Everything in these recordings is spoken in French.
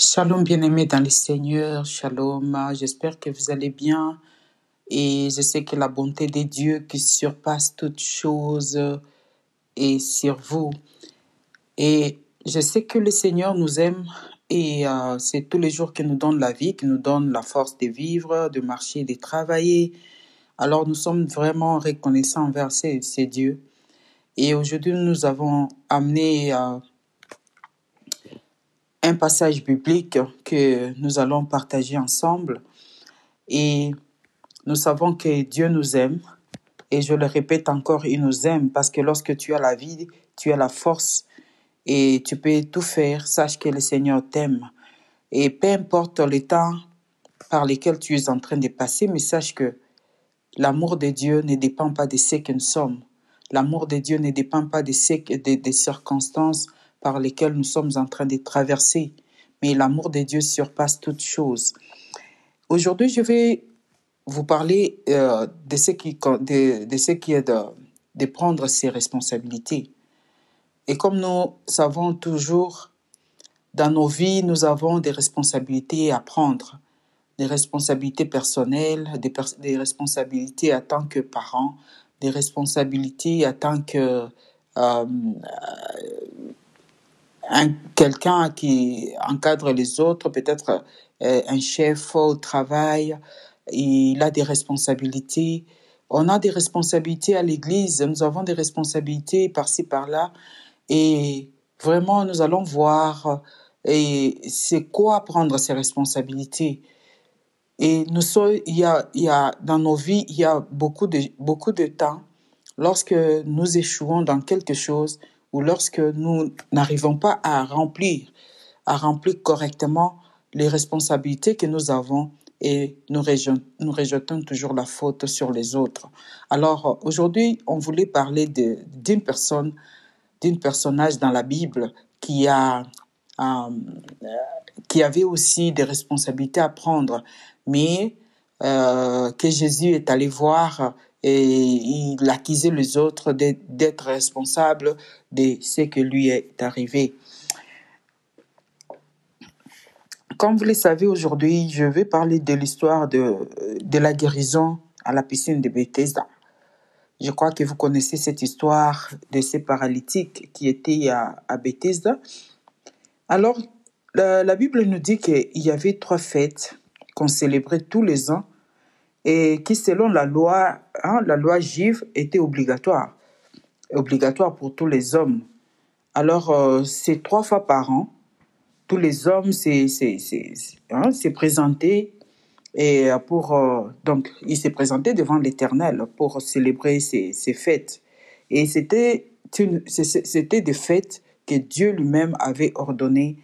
Shalom bien-aimés dans le Seigneur, shalom, j'espère que vous allez bien et je sais que la bonté de Dieu qui surpasse toute chose est sur vous. Et je sais que le Seigneur nous aime et euh, c'est tous les jours qu'il nous donne la vie, qu'il nous donne la force de vivre, de marcher, de travailler. Alors nous sommes vraiment reconnaissants envers ces, ces dieux. Et aujourd'hui, nous avons amené euh, un passage biblique que nous allons partager ensemble. Et nous savons que Dieu nous aime. Et je le répète encore, il nous aime parce que lorsque tu as la vie, tu as la force et tu peux tout faire. Sache que le Seigneur t'aime. Et peu importe le temps par lesquels tu es en train de passer, mais sache que l'amour de Dieu ne dépend pas de ce que nous sommes. L'amour de Dieu ne dépend pas de ce des des circonstances par lesquelles nous sommes en train de traverser. Mais l'amour de Dieu surpasse toute chose. Aujourd'hui, je vais vous parler euh, de ce qui, de, ce qui est de, prendre ses responsabilités. Et comme nous savons toujours, dans nos vies, nous avons des responsabilités à prendre, des responsabilités personnelles, des, responsabilités en tant que parent, des responsabilités en tant que euh, quelqu'un qui encadre les autres, peut-être euh, un chef au travail, il a des responsabilités. On a des responsabilités à l'église, nous avons des responsabilités par-ci, par-là. Et vraiment, nous allons voir et c'est quoi prendre ces responsabilités. Et nous sommes, il y a, il y a, dans nos vies, il y a beaucoup de, beaucoup de temps lorsque nous échouons dans quelque chose ou lorsque nous n'arrivons pas à remplir, à remplir correctement les responsabilités que nous avons et nous rejetons, toujours la faute sur les autres. Alors aujourd'hui, on voulait parler d'une personne, d'un personnage dans la Bible qui a euh, qui avait aussi des responsabilités à prendre, mais euh, que Jésus est allé voir et il accusait les autres d'être responsables de ce que lui est arrivé. Comme vous le savez aujourd'hui, je vais parler de l'histoire de, de la guérison à la piscine de Bethesda. Je crois que vous connaissez cette histoire de ces paralytiques qui étaient à, à Bethesda. Alors, la, la Bible nous dit qu'il y avait trois fêtes qu'on célébrait tous les ans et qui, selon la loi, hein, la loi juive, étaient obligatoires, obligatoires pour tous les hommes. Alors, euh, c'est trois fois par an. Tous les hommes s'est hein, présenté et euh, pour euh, donc il s'est présenté devant l'Éternel pour célébrer ces, ces fêtes. Et c'était c'était des fêtes que Dieu lui-même avait ordonné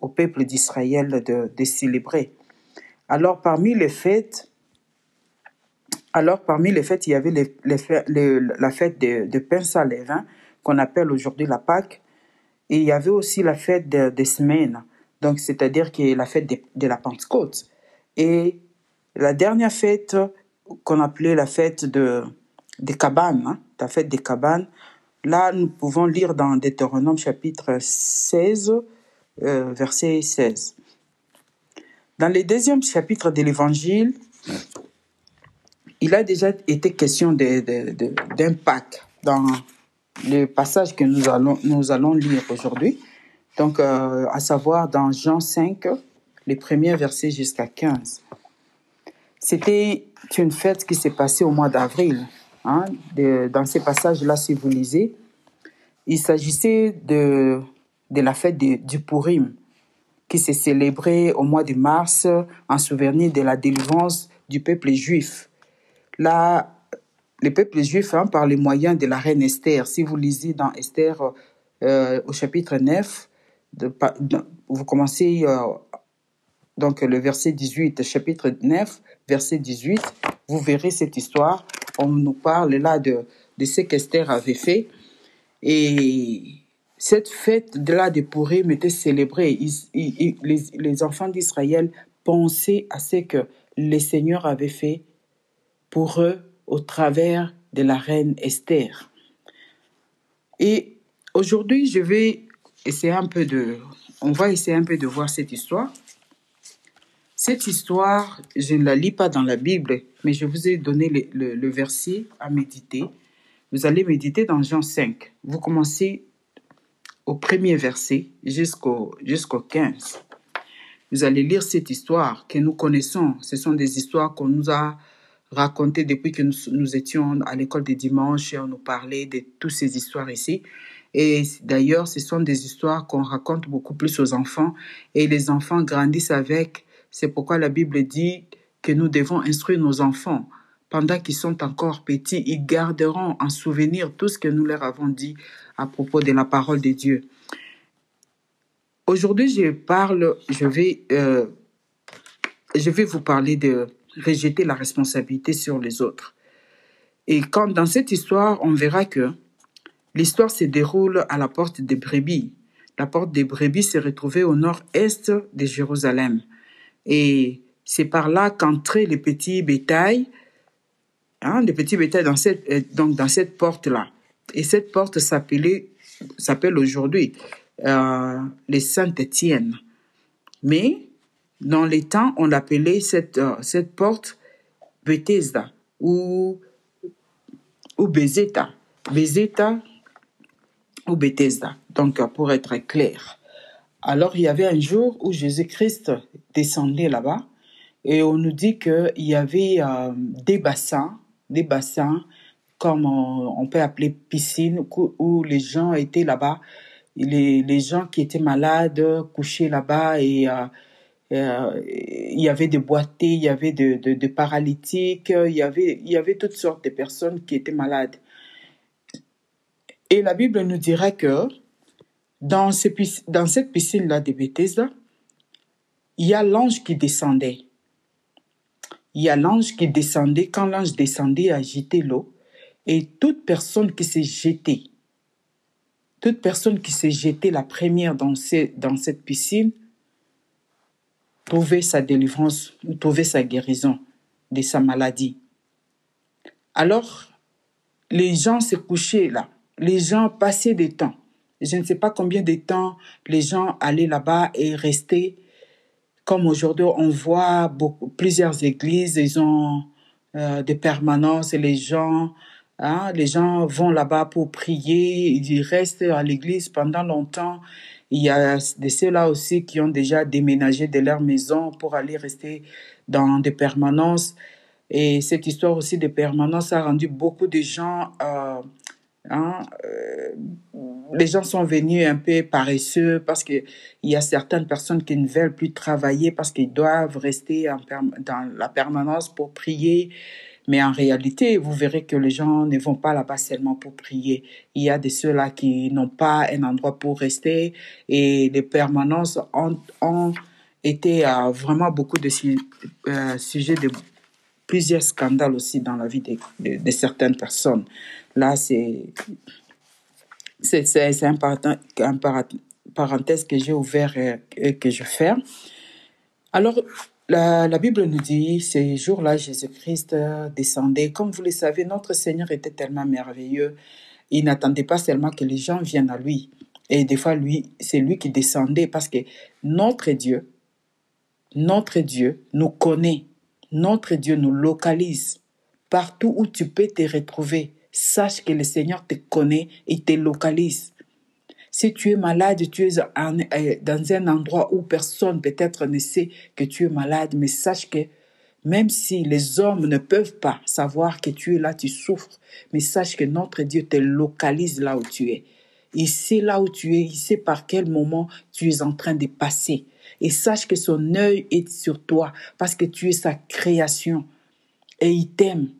au peuple d'Israël de célébrer. Alors parmi les fêtes, alors parmi les fêtes, il y avait la fête de, de sans levain qu'on appelle aujourd'hui la Pâque. Et il y avait aussi la fête de- des semaines, donc c'est-à-dire que la fête de, de la Pentecôte. Et la dernière fête qu'on appelait la fête de, des cabanes, hein, la fête des cabanes, là nous pouvons lire dans Deutéronome chapitre 16, euh, verset 16. Dans le deuxième chapitre de l'Évangile, il a déjà été question Pâques dans le passage que nous allons, nous allons lire aujourd'hui. Donc, euh, à savoir dans Jean 5, les premiers versets jusqu'à 15. C'était une fête qui s'est passée au mois d'avril. Hein, dans ces passages-là, si vous lisez, il s'agissait de, de la fête de- du Purim, qui s'est célébrée au mois de mars en souvenir de la délivrance du peuple juif. Là, le peuple juif, hein, par les moyens de la reine Esther, si vous lisez dans Esther euh, au chapitre 9, de, pa- de- vous commencez euh, donc le verset 18, chapitre 9, verset 18, vous verrez cette histoire. On nous parle là de, de ce qu'Esther avait fait. Et cette fête de là de Purim était célébrée. Les, les enfants d'Israël pensaient à ce que le Seigneur avait fait pour eux au travers de la reine Esther. Et aujourd'hui, je vais essayer un peu de, on va essayer un peu de voir cette histoire. Cette histoire, je ne la lis pas dans la Bible, mais je vous ai donné le, verset à méditer. Vous allez méditer dans Jean 5. Vous commencez au premier verset jusqu'au jusqu'au 15. Vous allez lire cette histoire que nous connaissons. Ce sont des histoires qu'on nous a racontées depuis que nous, étions à l'école des dimanches et on nous parlait de toutes ces histoires ici. Et d'ailleurs, ce sont des histoires qu'on raconte beaucoup plus aux enfants et les enfants grandissent avec. C'est pourquoi la Bible dit que nous devons instruire nos enfants. Pendant qu'ils sont encore petits, ils garderont en souvenir tout ce que nous leur avons dit à propos de la parole de Dieu. Aujourd'hui, je parle, je vais, euh, je vais vous parler de rejeter la responsabilité sur les autres. Et quand dans cette histoire, on verra que l'histoire se déroule à la porte des brebis. La porte des brebis se retrouvait au nord-est de Jérusalem. Et c'est par là qu'entraient les petits bétails, hein, les petits bétails dans cette, euh, donc dans cette porte-là. Et cette porte s'appelle aujourd'hui euh, les Saint-Étienne. Mais dans les temps, on appelait cette, euh, cette porte Bethesda ou, ou Bezeta. Bezeta ou Bethesda. Donc, pour être clair. Alors, il y avait un jour où Jésus-Christ descendait là-bas et on nous dit qu'il y avait euh, des bassins, des bassins comme on, peut appeler piscine, où les gens étaient là-bas les, les gens qui étaient malades couchaient là-bas et euh, euh, il y avait des boités, il y avait des de, de paralytiques, il y, avait, il y avait toutes sortes de personnes qui étaient malades. Et la Bible nous dirait que dans, ce, dans cette piscine-là de Bethesda, il y a l'ange qui descendait. Il y a l'ange qui descendait. Quand l'ange descendait, agiter l'eau. Et toute personne qui s'est jetée toute personne qui s'est jetée la première dans, dans cette piscine trouvait sa délivrance, trouvait sa guérison de sa maladie. Alors, les gens se couchaient là, les gens passaient des temps. Je ne sais pas combien de temps les gens allaient là-bas et restaient. Comme aujourd'hui, on voit beaucoup, plusieurs églises, ils ont euh, des permanences et les gens Hein, les gens vont là-bas pour prier, ils restent à l'église pendant longtemps. Il y a de ceux-là aussi qui ont déjà déménagé de leur maison pour aller rester dans des permanences. Et cette histoire aussi de permanence a rendu beaucoup de gens... Euh, hein, euh, les gens sont venus un peu paresseux parce qu'il y a certaines personnes qui ne veulent plus travailler parce qu'ils doivent rester dans la permanence pour prier. Mais en réalité, vous verrez que les gens ne vont pas là-bas seulement pour prier. Il y a de ceux-là qui n'ont pas un endroit pour rester et les permanences ont, ont été à vraiment beaucoup de euh, sujets de plusieurs scandales aussi dans la vie de, certaines personnes. Là, c'est c'est un, un parenthèse que j'ai ouvert et que je ferme. Alors, la, Bible nous dit, ces jours-là, Jésus-Christ descendait. Comme vous le savez, notre Seigneur était tellement merveilleux. Il n'attendait pas seulement que les gens viennent à lui. Et des fois, lui, c'est lui qui descendait parce que notre Dieu, notre Dieu nous connaît. Notre Dieu nous localise. Partout où tu peux te retrouver, sache que le Seigneur te connaît et te localise. Si tu es malade, tu es euh, dans un endroit où personne peut-être ne sait que tu es malade, mais sache que même si les hommes ne peuvent pas savoir que tu es là, tu souffres, mais sache que notre Dieu te localise là où tu es. Il sait là où tu es, il sait par quel moment tu es en train de passer. Et sache que son œil est sur toi parce que tu es sa création. Et il t'aime.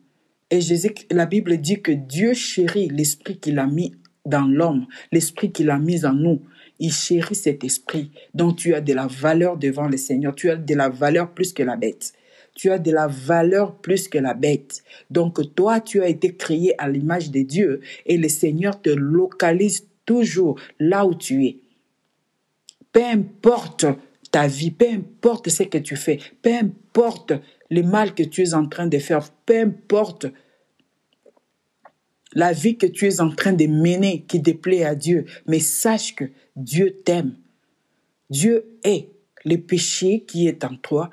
Et Jésus, la Bible dit que Dieu chérit l'esprit qu'il a mis dans l'homme, l'esprit qu'il a mis en nous. Il chérit cet esprit. Donc tu as de la valeur devant le Seigneur. Tu as de la valeur plus que la bête. Tu as de la valeur plus que la bête. Donc toi, tu as été créé à l'image de Dieu et le Seigneur te localise toujours là où tu es. Peu importe ta vie, peu importe ce que tu fais, peu importe le mal que tu es en train de faire, peu importe la vie que tu es en train de mener qui déplaît à Dieu, mais sache que Dieu t'aime. Dieu est le péché qui est en toi.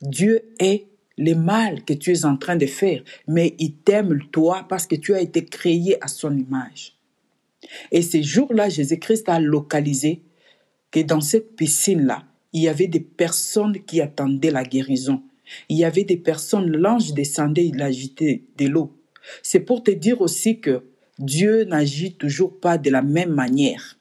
Dieu est le mal que tu es en train de faire, mais il t'aime toi parce que tu as été créé à son image. Et ces jours-là, Jésus-Christ a localisé que dans cette piscine-là, il y avait des personnes qui attendaient la guérison. Il y avait des personnes, l'ange descendait, il agitait de l'eau. C'est pour te dire aussi que Dieu n'agit toujours pas de la même manière.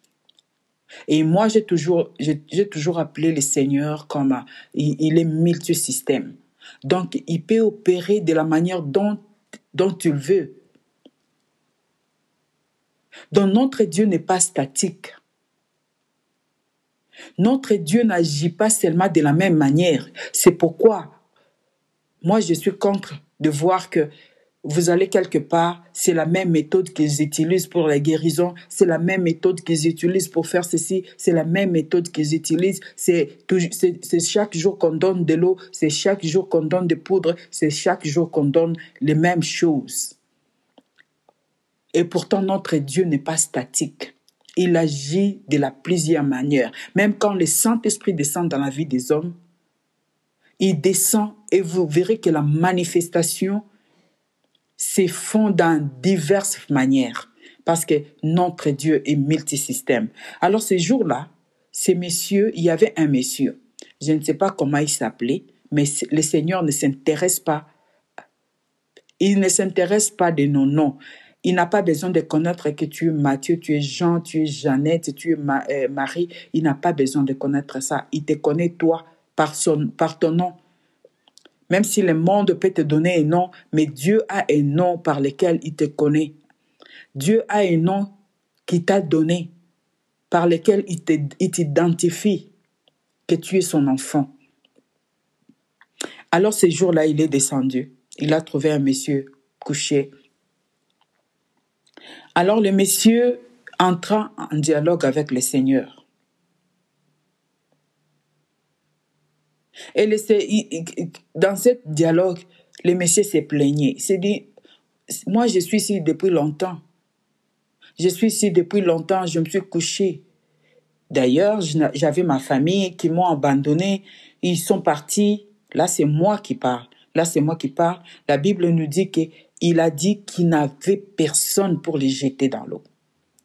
Et moi, j'ai toujours, j'ai toujours appelé le Seigneur comme il, il est multisystème. Donc, il peut opérer de la manière dont, dont tu le veux. Donc, notre Dieu n'est pas statique. Notre Dieu n'agit pas seulement de la même manière. C'est pourquoi moi, je suis contre de voir que vous allez quelque part, c'est la même méthode qu'ils utilisent pour la guérison, c'est la même méthode qu'ils utilisent pour faire ceci, c'est la même méthode qu'ils utilisent, c'est chaque jour qu'on donne de l'eau, c'est chaque jour qu'on donne de poudre, c'est chaque jour qu'on donne les mêmes choses. Et pourtant, notre Dieu n'est pas statique. Il agit de la plusieurs manières. Même quand le Saint-Esprit descend dans la vie des hommes, il descend et vous verrez que la manifestation se font dans diverses manières parce que notre Dieu est multisystème. Alors ces jours-là, ces messieurs, il y avait un monsieur, je ne sais pas comment il s'appelait, mais le Seigneur ne s'intéresse pas, il ne s'intéresse pas de nos noms. Il n'a pas besoin de connaître que tu es Mathieu, tu es Jean, tu es Jeannette, tu es euh, Marie. Il n'a pas besoin de connaître ça. Il te connaît toi par, son, par ton nom. Même si le monde peut te donner un nom, mais Dieu a un nom par lequel il te connaît. Dieu a un nom qui t'a donné, par lequel il t'identifie que tu es son enfant. Alors ce jour-là, il est descendu. Il a trouvé un monsieur couché alors le monsieur entra en dialogue avec le Seigneur. Et dans ce dialogue, le monsieur s'est plaigné. Il s'est dit, moi je suis ici depuis longtemps. Je suis ici depuis longtemps, je me suis couché. D'ailleurs, j'avais ma famille qui m'ont abandonné. Ils sont partis. Là, c'est moi qui parle. Là, c'est moi qui parle. La Bible nous dit que il a dit qu'il n'avait personne pour les jeter dans l'eau.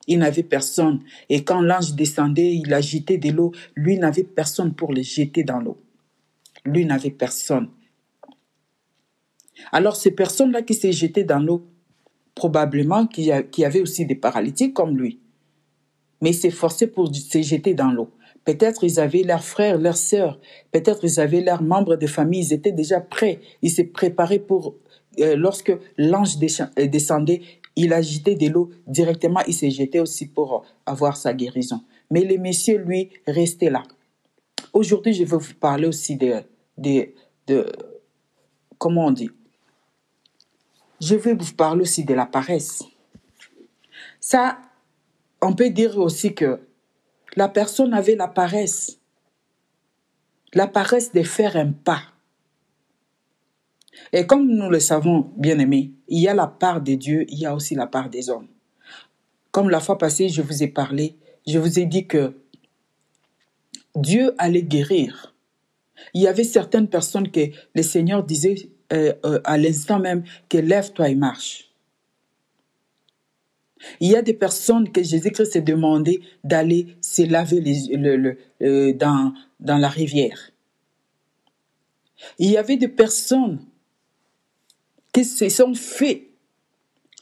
Il n'avait personne. Et quand l'ange descendait, il agitait de l'eau. Lui n'avait personne pour les jeter dans l'eau. Lui n'avait personne. Alors ces personnes-là qui s'est jetées dans l'eau, probablement qu'il y, avait aussi des paralytiques comme lui. Mais s'est forcé pour se jeter dans l'eau. Peut-être ils avaient leurs frères, leurs sœurs, peut-être ils avaient leurs membres de famille, ils étaient déjà prêts, ils s'étaient préparés pour euh, lorsque l'ange euh, descendait, il agitait de l'eau directement, il s'est jeté aussi pour avoir sa guérison. Mais le monsieur, lui, restait là. Aujourd'hui, je vais vous parler aussi de, de, de, comment on dit? Je vais vous parler aussi de la paresse. Ça, on peut dire aussi que la personne avait la paresse. La paresse de faire un pas. Et comme nous le savons, bien aimés, il y a la part de Dieu, il y a aussi la part des hommes. Comme la fois passée, je vous ai parlé, je vous ai dit que Dieu allait guérir. Il y avait certaines personnes que le Seigneur disait euh, euh, à l'instant même que lève-toi et marche. Il y a des personnes que Jésus-Christ s'est demandé d'aller se laver euh, dans, dans la rivière. Il y avait des personnes qui se sont fait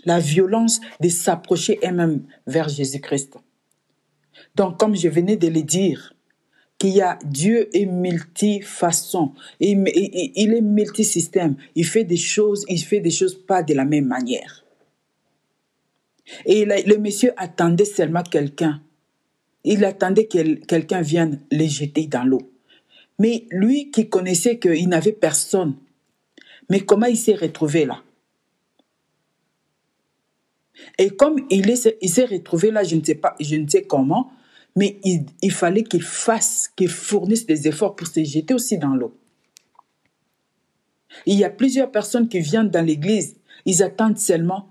la violence de s'approcher eux-mêmes vers Jésus-Christ. Donc, comme je venais de le dire, qu'il y a Dieu est multifaçon, il, il est multisystème, il fait des choses, il fait des choses pas de la même manière. Et le monsieur attendait seulement quelqu'un. Il attendait que quelqu'un vienne le jeter dans l'eau. Mais lui qui connaissait qu'il n'avait personne, mais comment il s'est retrouvé là? Et comme il s'est retrouvé là, je ne sais pas, je ne sais comment, mais il, fallait qu'il fasse, qu'il fournisse des efforts pour se jeter aussi dans l'eau. Il y a plusieurs personnes qui viennent dans l'église, ils attendent seulement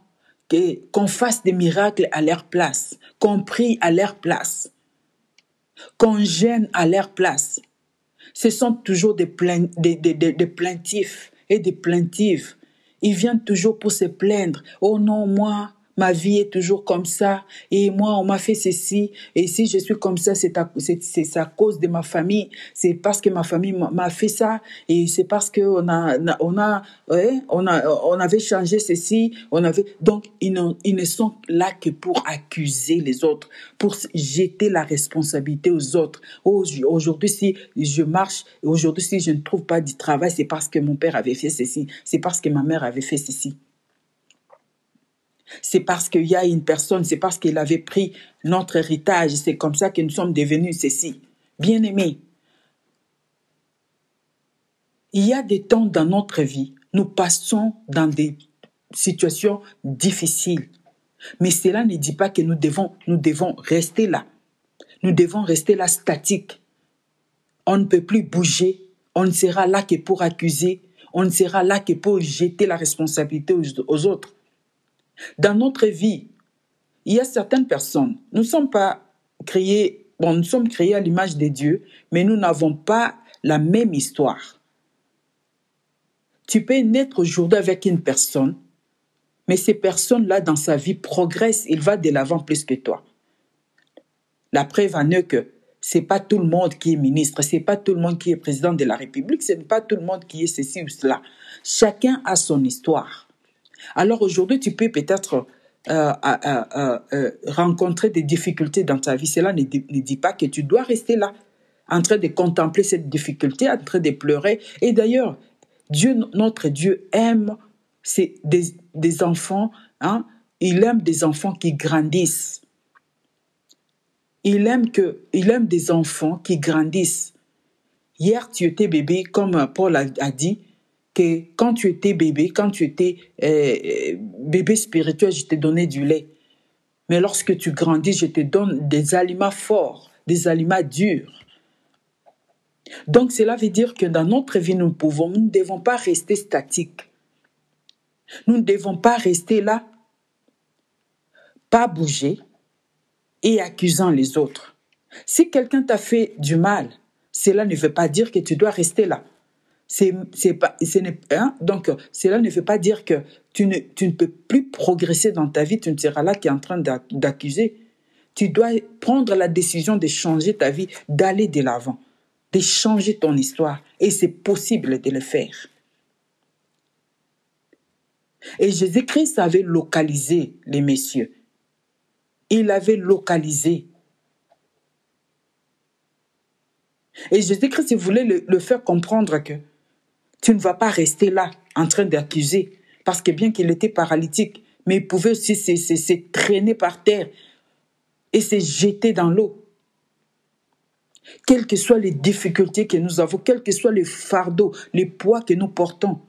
qu'on fasse des miracles à leur place, qu'on prie à leur place. qu'on gêne à leur place. Ce sont toujours des, des, des, des plaintifs et des plaintives. Ils viennent toujours pour se plaindre. Oh non, moi, ma vie est toujours comme ça, et moi, on m'a fait ceci, et si je suis comme ça, c'est à, c'est, à cause de ma famille, c'est parce que ma famille m'a fait ça, et c'est parce qu'on a, on a, on a, on avait changé ceci, on avait, donc, ils, ils ne sont là que pour accuser les autres, pour jeter la responsabilité aux autres. aujourd'hui, si je marche, aujourd'hui, si je ne trouve pas du travail, c'est parce que mon père avait fait ceci, c'est parce que ma mère avait fait ceci. C'est parce qu'il y a une personne, c'est parce qu'il avait pris notre héritage, c'est comme ça que nous sommes devenus ceci. Bien-aimés, il y a des temps dans notre vie, nous passons dans des situations difficiles. Mais cela ne dit pas que nous devons, nous devons rester là. Nous devons rester là statiques. On ne peut plus bouger. On ne sera là que pour accuser. On ne sera là que pour jeter la responsabilité aux autres. Dans notre vie, il y a certaines personnes, nous ne sommes pas créés, bon, nous sommes créés à l'image de Dieu, mais nous n'avons pas la même histoire. Tu peux naître aujourd'hui avec une personne, mais ces personnes-là, dans sa vie, progressent, il va de l'avant plus que toi. La preuve en est que c'est pas tout le monde qui est ministre, c'est pas tout le monde qui est président de la République, c'est pas tout le monde qui est ceci ou cela. Chacun a son histoire. Alors aujourd'hui, tu peux peut-être euh, euh, rencontrer des difficultés dans ta vie. Cela ne dit, pas que tu dois rester là, en train de contempler cette difficulté, en train de pleurer. Et d'ailleurs, Dieu, notre Dieu, aime des, des enfants. Hein? Il aime des enfants qui grandissent. Il aime, que, il aime des enfants qui grandissent. Hier, tu étais bébé, comme Paul a dit, que quand tu étais bébé, quand tu étais euh, bébé spirituel, je t'ai donné du lait. Mais lorsque tu grandis, je te donne des aliments forts, des aliments durs. Donc cela veut dire que dans notre vie, nous pouvons, nous ne devons pas rester statiques. Nous ne devons pas rester là, pas bouger et accusant les autres. Si quelqu'un t'a fait du mal, cela ne veut pas dire que tu dois rester là. C'est, pas, hein? Donc, cela ne veut pas dire que tu ne, tu ne peux plus progresser dans ta vie, tu ne seras là qui est en train d'accuser. Tu dois prendre la décision de changer ta vie, d'aller de l'avant, de changer ton histoire. Et c'est possible de le faire. Et Jésus-Christ avait localisé les messieurs. Il avait localisé. Et Jésus-Christ voulait le faire comprendre que tu ne vas pas rester là en train d'accuser. Parce que bien qu'il était paralytique, mais il pouvait aussi se, traîner par terre et se jeter dans l'eau. Quelles que soient les difficultés que nous avons, quels que soient les fardeaux, les poids que nous portons,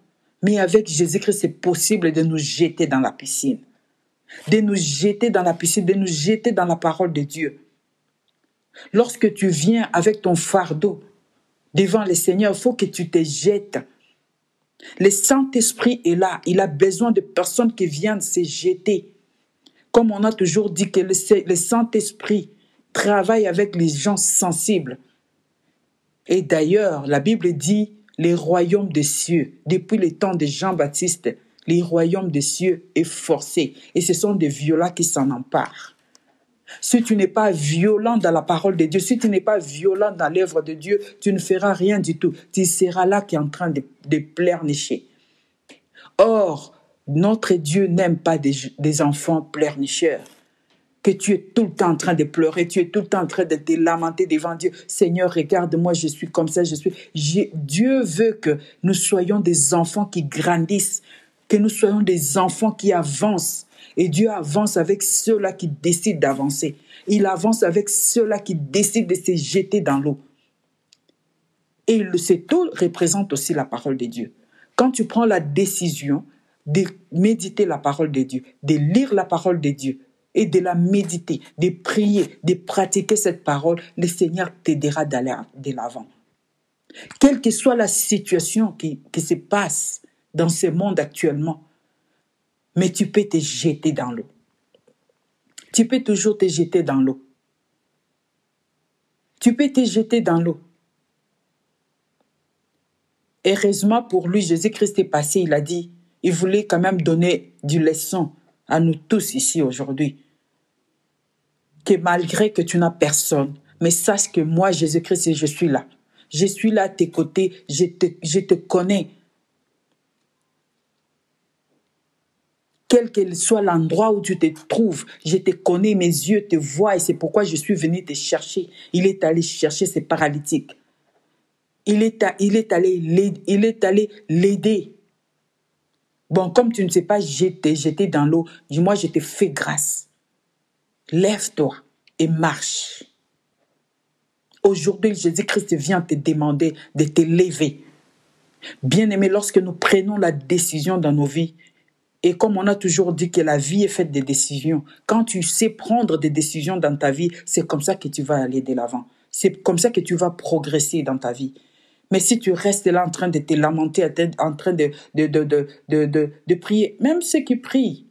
mais avec Jésus-Christ, c'est possible de nous jeter dans la piscine. De nous jeter dans la piscine, de nous jeter dans la parole de Dieu. Lorsque tu viens avec ton fardeau devant le Seigneur, il faut que tu te jettes le Saint-Esprit est là. Il a besoin de personnes qui viennent se jeter. Comme on a toujours dit que le, Saint-Esprit travaille avec les gens sensibles. Et d'ailleurs, la Bible dit les royaumes des cieux, depuis le temps de Jean-Baptiste, les royaumes des cieux est forcé. Et ce sont des violats qui s'en emparent. Si tu n'es pas violent dans la parole de Dieu, si tu n'es pas violent dans l'œuvre de Dieu, tu ne feras rien du tout. Tu seras là qui est en train de, de pleurnicher. Or, notre Dieu n'aime pas des, des enfants pleurnicheurs que tu es tout le temps en train de pleurer, tu es tout le temps en train de te lamenter devant Dieu. Seigneur, regarde-moi, je suis comme ça, je suis. Dieu veut que nous soyons des enfants qui grandissent, que nous soyons des enfants qui avancent, et Dieu avance avec ceux-là qui décident d'avancer. Il avance avec ceux-là qui décident de se jeter dans l'eau. Et le tout représente aussi la parole de Dieu. Quand tu prends la décision de méditer la parole de Dieu, de lire la parole de Dieu et de la méditer, de prier, de pratiquer cette parole, le Seigneur t'aidera d'aller de l'avant. Quelle que soit la situation qui se passe dans ce monde actuellement, mais tu peux te jeter dans l'eau. Tu peux toujours te jeter dans l'eau. Tu peux te jeter dans l'eau. Heureusement pour lui, Jésus-Christ est passé, il a dit, il voulait quand même donner du leçon à nous tous ici aujourd'hui. Que malgré que tu n'as personne, mais sache que moi, Jésus-Christ, je suis là. Je suis là à tes côtés, je te, je te connais. Quel que soit l'endroit où tu te trouves, je te connais, mes yeux te voient et c'est pourquoi je suis venu te chercher. Il est allé chercher ces paralytiques. Il est, il est allé il est allé l'aider. Bon, comme tu ne sais pas jeter, jeter dans l'eau, dis-moi, je te fais grâce. Lève-toi et marche. Aujourd'hui, Jésus-Christ vient te demander de te lever. Bien-aimé, lorsque nous prenons la décision dans nos vies, et comme on a toujours dit que la vie est faite de décisions, quand tu sais prendre des décisions dans ta vie, c'est comme ça que tu vas aller de l'avant. C'est comme ça que tu vas progresser dans ta vie. Mais si tu restes là en train de te lamenter, en train de, de, de, de, de prier, même ceux qui prient,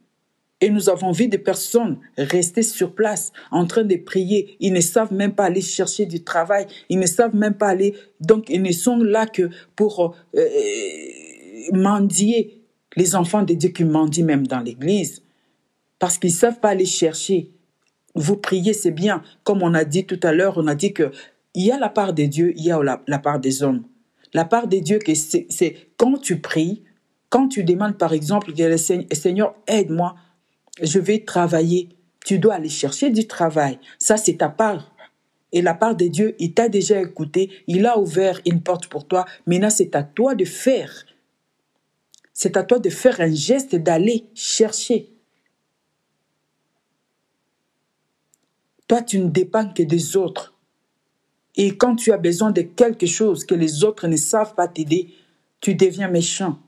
et nous avons vu des personnes rester sur place en train de prier. Ils ne savent même pas aller chercher du travail. Ils ne savent même pas aller. Donc, ils ne sont là que pour euh, mendier. Les enfants de Dieu qui mendient même dans l'église. Parce qu'ils ne savent pas aller chercher. Vous priez, c'est bien. Comme on a dit tout à l'heure, on a dit que il y a la part de Dieu, il y a la, part des hommes. La part de Dieu, c'est quand tu pries, quand tu demandes par exemple, Seigneur, aide-moi, je vais travailler. Tu dois aller chercher du travail. Ça, c'est ta part. Et la part de Dieu, il t'a déjà écouté, il a ouvert une porte pour toi. Maintenant, c'est à toi de faire. C'est à toi de faire un geste, d'aller chercher. Toi, tu ne dépends que des autres. Et quand tu as besoin de quelque chose que les autres ne savent pas t'aider, tu deviens méchant.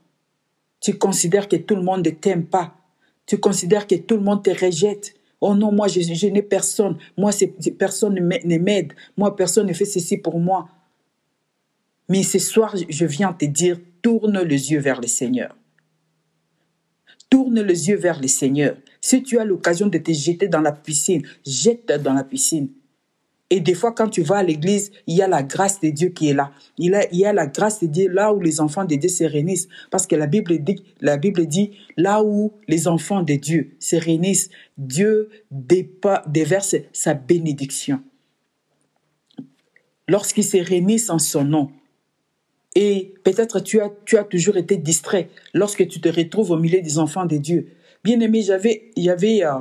Tu considères que tout le monde ne t'aime pas. Tu considères que tout le monde te rejette. Oh non, moi, je, n'ai personne. Moi, personne ne m'aide. Moi, personne ne fait ceci pour moi. Mais ce soir, je viens te dire, tourne les yeux vers le Seigneur. Tourne les yeux vers le Seigneur. Si tu as l'occasion de te jeter dans la piscine, jette dans la piscine. Et des fois, quand tu vas à l'église, il y a la grâce de Dieu qui est là. Il, y a la grâce de Dieu là où les enfants de Dieu se réunissent. Parce que la Bible dit, la Bible dit là où les enfants de Dieu se réunissent, Dieu déverse sa bénédiction. Lorsqu'ils se réunissent en son nom, et peut-être tu as, tu as toujours été distrait lorsque tu te retrouves au milieu des enfants de Dieu. Bien aimé, j'avais, euh,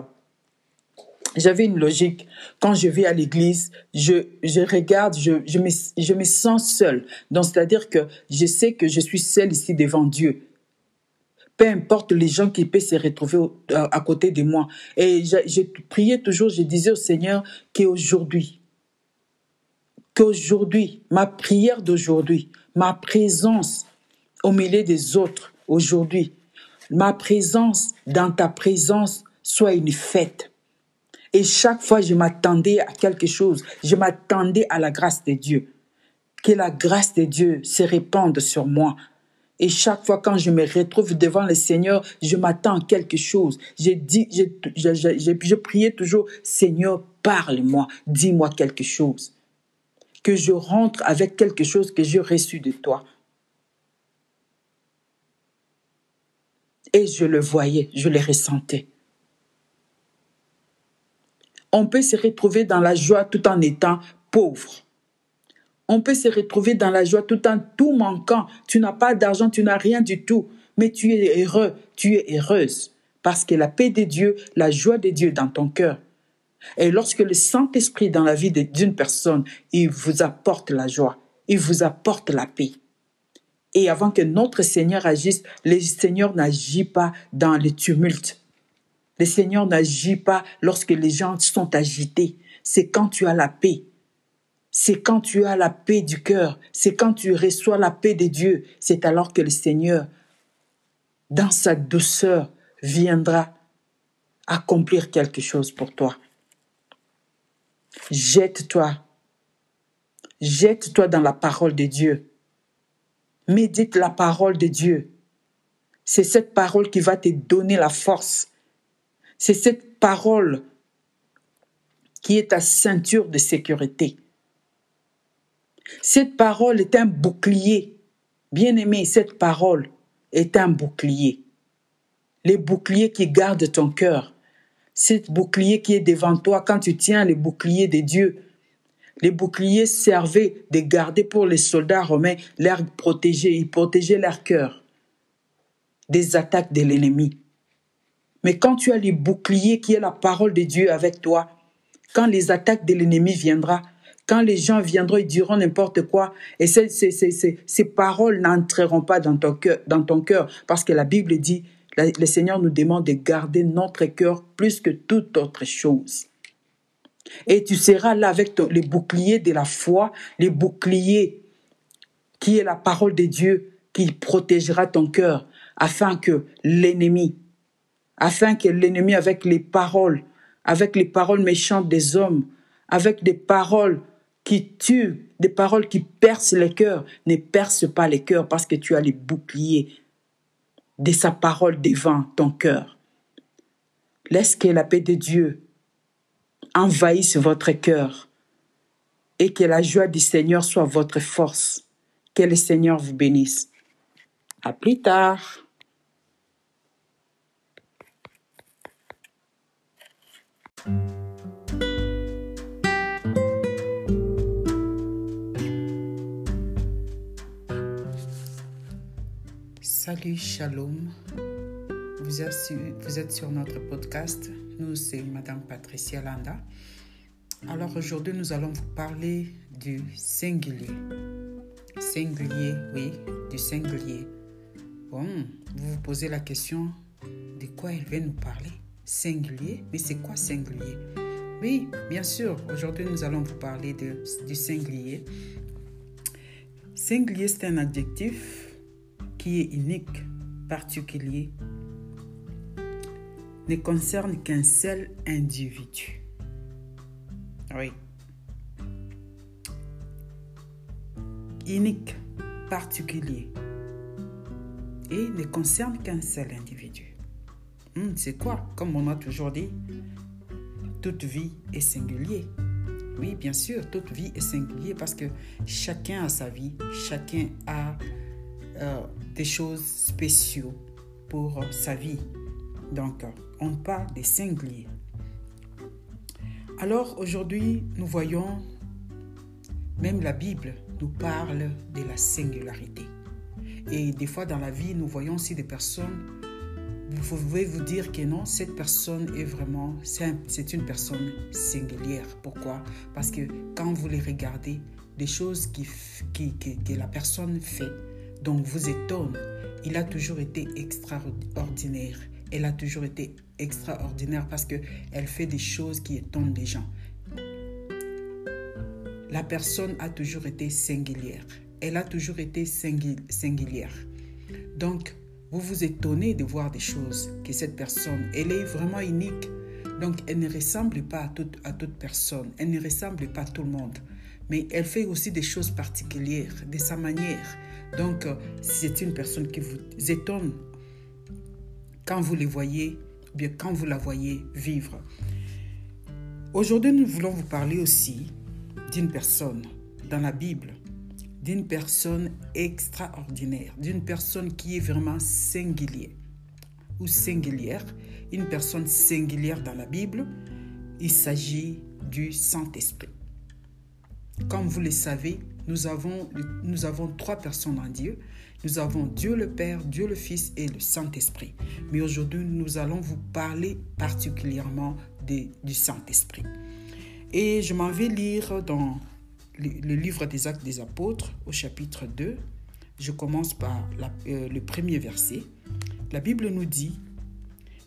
j'avais une logique. Quand je vais à l'église, je, je regarde, je, je, me, je me sens seule. Donc, c'est-à-dire que je sais que je suis seule ici devant Dieu. Peu importe les gens qui peuvent se retrouver à, côté de moi. Et je, priais toujours, je disais au Seigneur qu'aujourd'hui, qu'aujourd'hui, ma prière d'aujourd'hui, ma présence au milieu des autres aujourd'hui, ma présence dans ta présence soit une fête et chaque fois, je m'attendais à quelque chose. Je m'attendais à la grâce de Dieu. Que la grâce de Dieu se répande sur moi. Et chaque fois quand je me retrouve devant le Seigneur, je m'attends à quelque chose. Je, dis, je, je, je priais toujours, Seigneur, parle-moi, dis-moi quelque chose. Que je rentre avec quelque chose que j'ai reçu de toi. Et je le voyais, je le ressentais on peut se retrouver dans la joie tout en étant pauvre. On peut se retrouver dans la joie tout en tout manquant. Tu n'as pas d'argent, tu n'as rien du tout, mais tu es heureux, tu es heureuse. Parce que la paix de Dieu, la joie de Dieu dans ton cœur. Et lorsque le Saint-Esprit dans la vie d'une personne, il vous apporte la joie, il vous apporte la paix. Et avant que notre Seigneur agisse, le Seigneur n'agit pas dans le tumulte. Le Seigneur n'agit pas lorsque les gens sont agités. C'est quand tu as la paix. C'est quand tu as la paix du cœur. C'est quand tu reçois la paix de Dieu. C'est alors que le Seigneur, dans sa douceur, viendra accomplir quelque chose pour toi. Jette-toi. Jette-toi dans la parole de Dieu. Médite la parole de Dieu. C'est cette parole qui va te donner la force c'est cette parole qui est ta ceinture de sécurité. Cette parole est un bouclier. Bien-aimé, cette parole est un bouclier. Les boucliers qui gardent ton cœur. Cet bouclier qui est devant toi quand tu tiens le bouclier de Dieu. Les boucliers servaient de garder pour les soldats romains l'air protégé, ils protégeaient leur cœur des attaques de l'ennemi. Mais quand tu as le bouclier qui est la parole de Dieu avec toi, quand les attaques de l'ennemi viendront, quand les gens viendront et diront n'importe quoi, et ces, ces, ces, ces paroles n'entreront pas dans ton, dans ton cœur, parce que la Bible dit, le Seigneur nous demande de garder notre cœur plus que toute autre chose. Et tu seras là avec les boucliers de la foi, les boucliers qui est la parole de Dieu qui protégera ton cœur, afin que l'ennemi, afin que l'ennemi avec les paroles, avec les paroles méchantes des hommes, avec des paroles qui tuent, des paroles qui percent les cœurs, ne percent pas les cœurs parce que tu as les boucliers de sa parole devant ton cœur. Laisse que la paix de Dieu envahisse votre cœur et que la joie du Seigneur soit votre force. Que le Seigneur vous bénisse. À plus tard. Salut, shalom. Vous êtes, sur, notre podcast. Nous, c'est Madame Patricia Landa. Alors aujourd'hui, nous allons vous parler du singulier. Singulier, oui, du singulier. Bon, vous vous posez la question de quoi elle veut nous parler? Singulier? Mais c'est quoi singulier? Oui, bien sûr, aujourd'hui nous allons vous parler de, du singulier. Singulier, c'est un adjectif est unique, particulier, ne concerne qu'un seul individu. Oui. Unique, particulier, et ne concerne qu'un seul individu. Hmm, c'est quoi? Comme on a toujours dit, toute vie est singulier. Oui, bien sûr, toute vie est singulier parce que chacun a sa vie, chacun a euh, des choses spéciaux pour sa vie. Donc, on parle des singuliers. Alors aujourd'hui, nous voyons, même la Bible nous parle de la singularité. Et des fois dans la vie, nous voyons aussi des personnes, vous pouvez vous dire que non, cette personne est vraiment, c'est une personne singulière. Pourquoi? Parce que quand vous les regardez, des choses qui, qui, que la personne fait, donc vous étonne. Il a toujours été extraordinaire. Elle a toujours été extraordinaire parce qu'elle fait des choses qui étonnent les gens. La personne a toujours été singulière. Elle a toujours été singulière. Donc, vous vous étonnez de voir des choses que cette personne, elle est vraiment unique. Donc, elle ne ressemble pas à toute, à toute personne. Elle ne ressemble pas à tout le monde. Mais elle fait aussi des choses particulières, de sa manière. Donc, euh, c'est une personne qui vous étonne quand vous les voyez, bien quand vous la voyez vivre. Aujourd'hui, nous voulons vous parler aussi d'une personne dans la Bible, d'une personne extraordinaire, d'une personne qui est vraiment singulière ou singulière, une personne singulière dans la Bible. Il s'agit du Saint-Esprit. Comme vous le savez, nous avons, nous avons trois personnes en Dieu. Nous avons Dieu le Père, Dieu le Fils et le Saint-Esprit. Mais aujourd'hui, nous allons vous parler particulièrement du Saint-Esprit. Et je m'en vais lire dans le, livre des Actes des Apôtres au chapitre 2. Je commence par euh, le premier verset. La Bible nous dit,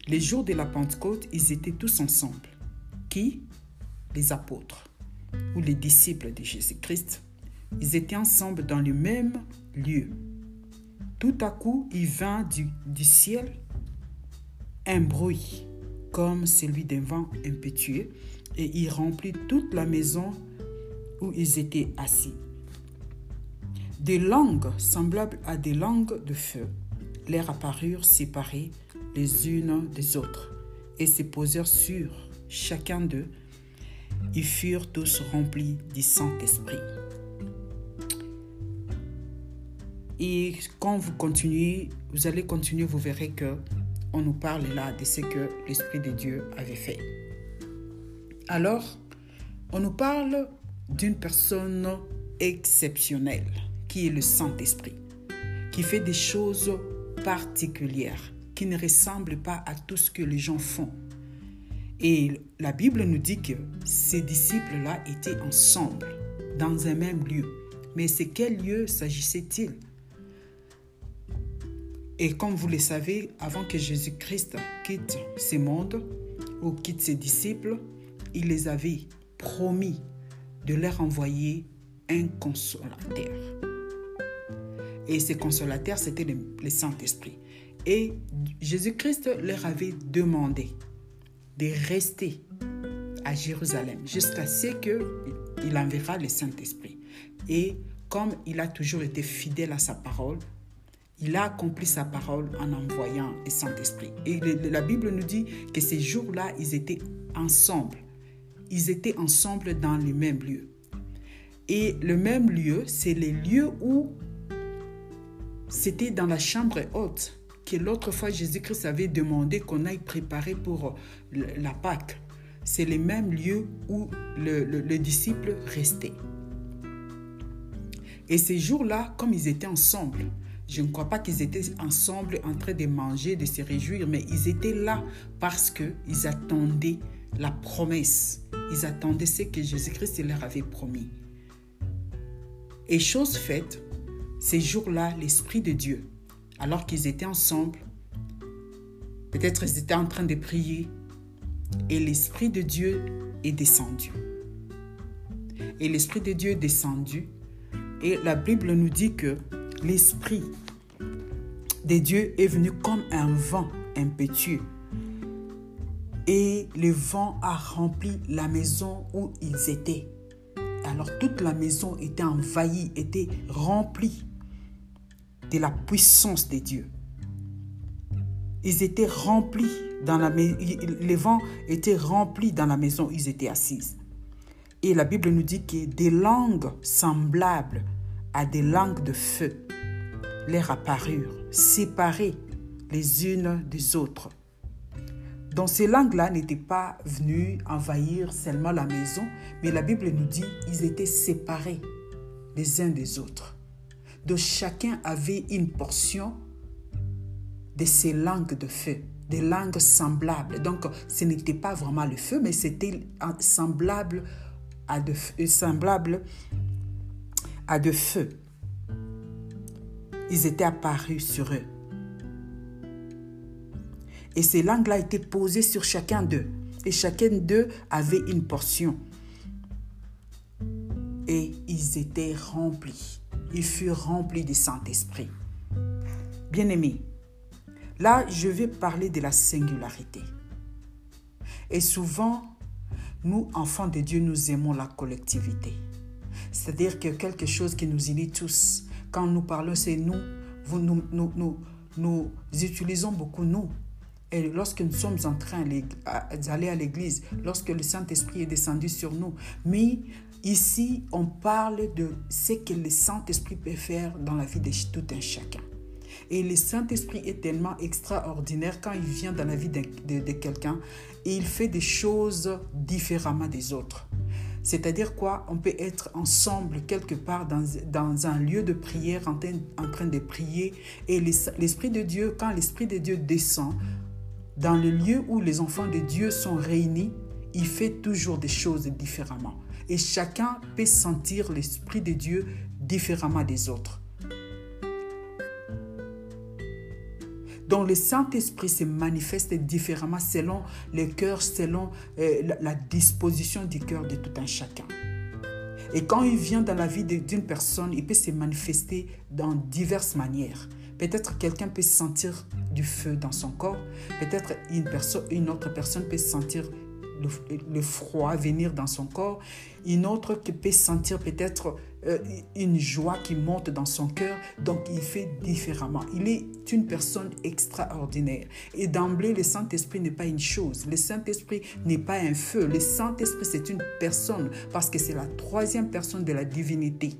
les jours de la Pentecôte, ils étaient tous ensemble. Qui? Les apôtres ou les disciples de Jésus-Christ ils étaient ensemble dans le même lieu. Tout à coup, il vint du, ciel un bruit comme celui d'un vent impétueux et il remplit toute la maison où ils étaient assis. Des langues semblables à des langues de feu leur apparurent séparées les unes des autres et se posèrent sur chacun d'eux. Ils furent tous remplis du Saint-Esprit Et quand vous continuez, vous allez continuer, vous verrez que on nous parle là de ce que l'Esprit de Dieu avait fait. Alors, on nous parle d'une personne exceptionnelle qui est le Saint-Esprit, qui fait des choses particulières, qui ne ressemblent pas à tout ce que les gens font. Et la Bible nous dit que ces disciples-là étaient ensemble, dans un même lieu. Mais c'est quel lieu s'agissait-il? Et comme vous le savez, avant que Jésus-Christ quitte ce monde ou quitte ses disciples, il les avait promis de leur envoyer un consolateur. Et ce consolateur, c'était le, Saint-Esprit. Et Jésus-Christ leur avait demandé de rester à Jérusalem jusqu'à ce qu'il enverra le Saint-Esprit. Et comme il a toujours été fidèle à sa parole, il a accompli sa parole en envoyant le Saint-Esprit. Et la Bible nous dit que ces jours-là, ils étaient ensemble. Ils étaient ensemble dans le même lieu. Et le même lieu, c'est les lieux où c'était dans la chambre haute que l'autre fois Jésus-Christ avait demandé qu'on aille préparer pour la Pâque. C'est le même lieu où le, disciple restait. Et ces jours-là, comme ils étaient ensemble, je ne crois pas qu'ils étaient ensemble en train de manger, de se réjouir, mais ils étaient là parce qu'ils attendaient la promesse. Ils attendaient ce que Jésus-Christ leur avait promis. Et chose faite, ces jours-là, l'Esprit de Dieu, alors qu'ils étaient ensemble, peut-être ils étaient en train de prier, et l'Esprit de Dieu est descendu. Et l'Esprit de Dieu est descendu, et la Bible nous dit que l'Esprit de Dieu est venu comme un vent impétueux. Et le vent a rempli la maison où ils étaient. Alors toute la maison était envahie, était remplie de la puissance de Dieu. Ils étaient remplis dans la les vents étaient remplis dans la maison où ils étaient assises. Et la Bible nous dit que des langues semblables à des langues de feu leur apparurent, séparées les unes des autres. Donc ces langues-là n'étaient pas venues envahir seulement la maison, mais la Bible nous dit qu'ils étaient séparés les uns des autres. Donc chacun avait une portion de ces langues de feu, des langues semblables. Donc ce n'était pas vraiment le feu, mais c'était semblable à de, semblable de feu. Ils étaient apparus sur eux. Et ces langues-là étaient posées sur chacun d'eux. Et chacun d'eux avait une portion. Et ils étaient remplis. Ils furent remplis du Saint-Esprit. Bien-aimés, là, je vais parler de la singularité. Et souvent, nous, enfants de Dieu, nous aimons la collectivité. C'est-à-dire que quelque chose qui nous unit tous. Quand nous parlons, c'est nous. Vous, nous, nous, nous, nous utilisons beaucoup nous. Et lorsque nous sommes en train d'aller à l'église, lorsque le Saint-Esprit est descendu sur nous, mais ici, on parle de ce que le Saint-Esprit peut faire dans la vie de tout un chacun. Et le Saint-Esprit est tellement extraordinaire quand il vient dans la vie de, de, quelqu'un et il fait des choses différemment des autres. C'est-à-dire quoi? On peut être ensemble quelque part dans, dans un lieu de prière en train, en train de prier et l'Esprit de Dieu, quand l'Esprit de Dieu descend, dans le lieu où les enfants de Dieu sont réunis, il fait toujours des choses différemment. Et chacun peut sentir l'Esprit de Dieu différemment des autres. Donc le Saint-Esprit se manifeste différemment selon le cœur, selon euh, la disposition du cœur de tout un chacun. Et quand il vient dans la vie d'une personne, il peut se manifester dans diverses manières. Peut-être quelqu'un peut sentir du feu dans son corps. Peut-être une, personne, une autre personne peut sentir le, froid venir dans son corps. Une autre qui peut sentir peut-être une joie qui monte dans son cœur. Donc il fait différemment. Il est une personne extraordinaire. Et d'emblée, le Saint-Esprit n'est pas une chose. Le Saint-Esprit n'est pas un feu. Le Saint-Esprit, c'est une personne parce que c'est la troisième personne de la divinité.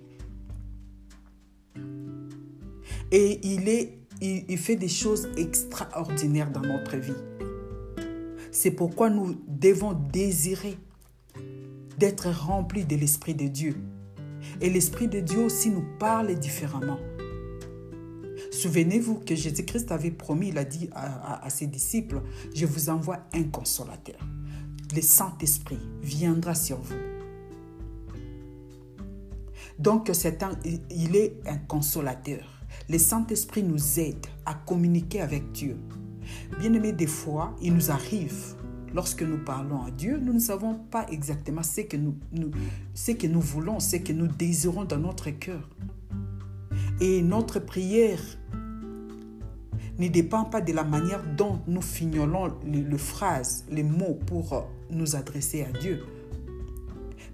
Et il, est, il, fait des choses extraordinaires dans notre vie. C'est pourquoi nous devons désirer d'être remplis de l'Esprit de Dieu. Et l'Esprit de Dieu aussi nous parle différemment. Souvenez-vous que Jésus-Christ avait promis, il a dit à, ses disciples, je vous envoie un consolateur. Le Saint-Esprit viendra sur vous. Donc, c'est un, il est un consolateur. Le Saint-Esprit nous aide à communiquer avec Dieu. Bien aimé, des fois, il nous arrive, lorsque nous parlons à Dieu, nous ne savons pas exactement ce que nous, ce que nous voulons, ce que nous désirons dans notre cœur. Et notre prière ne dépend pas de la manière dont nous fignolons les, phrases, les mots pour nous adresser à Dieu.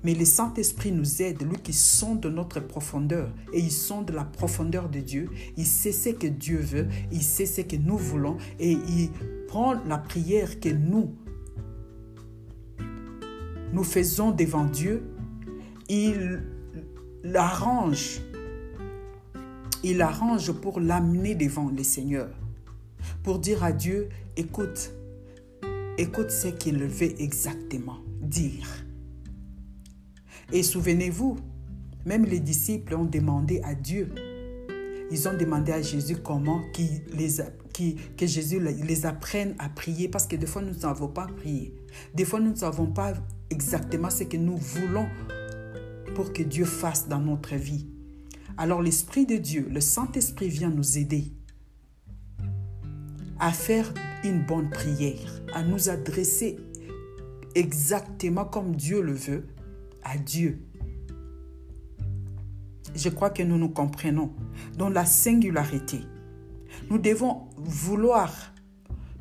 Mais le Saint-Esprit nous aide, lui qui sonde notre profondeur. Et il sonde la profondeur de Dieu. Il sait ce que Dieu veut. Il sait ce que nous voulons. Et il prend la prière que nous, nous faisons devant Dieu. Il l'arrange. Il arrange pour l'amener devant le Seigneur. Pour dire à Dieu, écoute, écoute ce qu'il veut exactement dire. Et souvenez-vous, même les disciples ont demandé à Dieu, ils ont demandé à Jésus comment les que Jésus les apprenne à prier parce que des fois nous ne savons pas prier. Des fois nous ne savons pas exactement ce que nous voulons pour que Dieu fasse dans notre vie. Alors l'Esprit de Dieu, le Saint-Esprit vient nous aider à faire une bonne prière, à nous adresser exactement comme Dieu le veut à Dieu. Je crois que nous nous comprenons dans la singularité. Nous devons vouloir,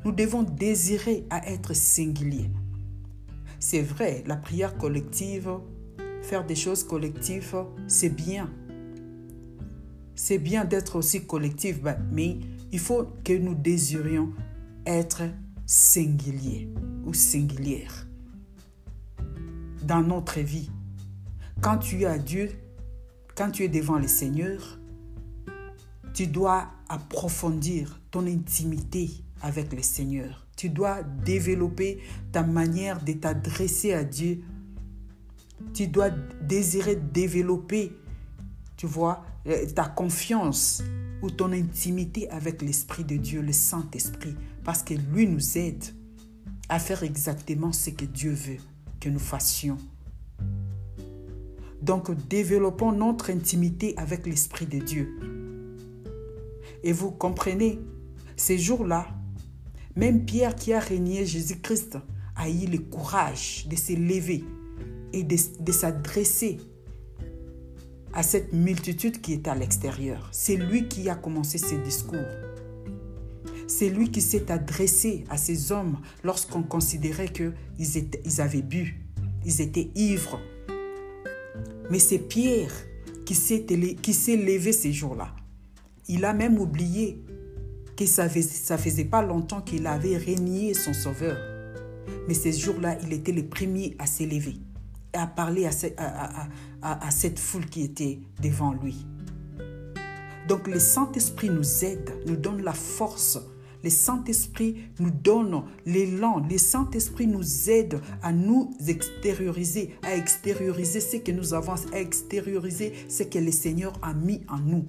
nous devons désirer à être singuliers. C'est vrai, la prière collective, faire des choses collectives, c'est bien. C'est bien d'être aussi collectif, ben, mais il faut que nous désirions être singuliers ou singulières dans notre vie. Quand tu es à Dieu, quand tu es devant le Seigneur, tu dois approfondir ton intimité avec le Seigneur. Tu dois développer ta manière de t'adresser à Dieu. Tu dois désirer développer, tu vois, euh, ta confiance ou ton intimité avec l'Esprit de Dieu, le Saint-Esprit, parce que lui nous aide à faire exactement ce que Dieu veut que nous fassions. Donc développons notre intimité avec l'Esprit de Dieu. Et vous comprenez, ces jours-là, même Pierre qui a régné Jésus-Christ a eu le courage de se lever et de, s'adresser à cette multitude qui est à l'extérieur. C'est lui qui a commencé ce discours. C'est lui qui s'est adressé à ces hommes lorsqu'on considérait qu'ils ils avaient bu, ils étaient ivres. Mais c'est Pierre qui s'est levé ces jours-là. Il a même oublié que ça ne faisait pas longtemps qu'il avait régné son Sauveur. Mais ces jours-là, il était le premier à s'élever et à parler à, à cette foule qui était devant lui. Donc le Saint-Esprit nous aide, nous donne la force le Saint-Esprit nous donne l'élan. Le Saint-Esprit nous aide à nous extérioriser, à extérioriser ce que nous avons, à extérioriser ce que le Seigneur a mis en nous.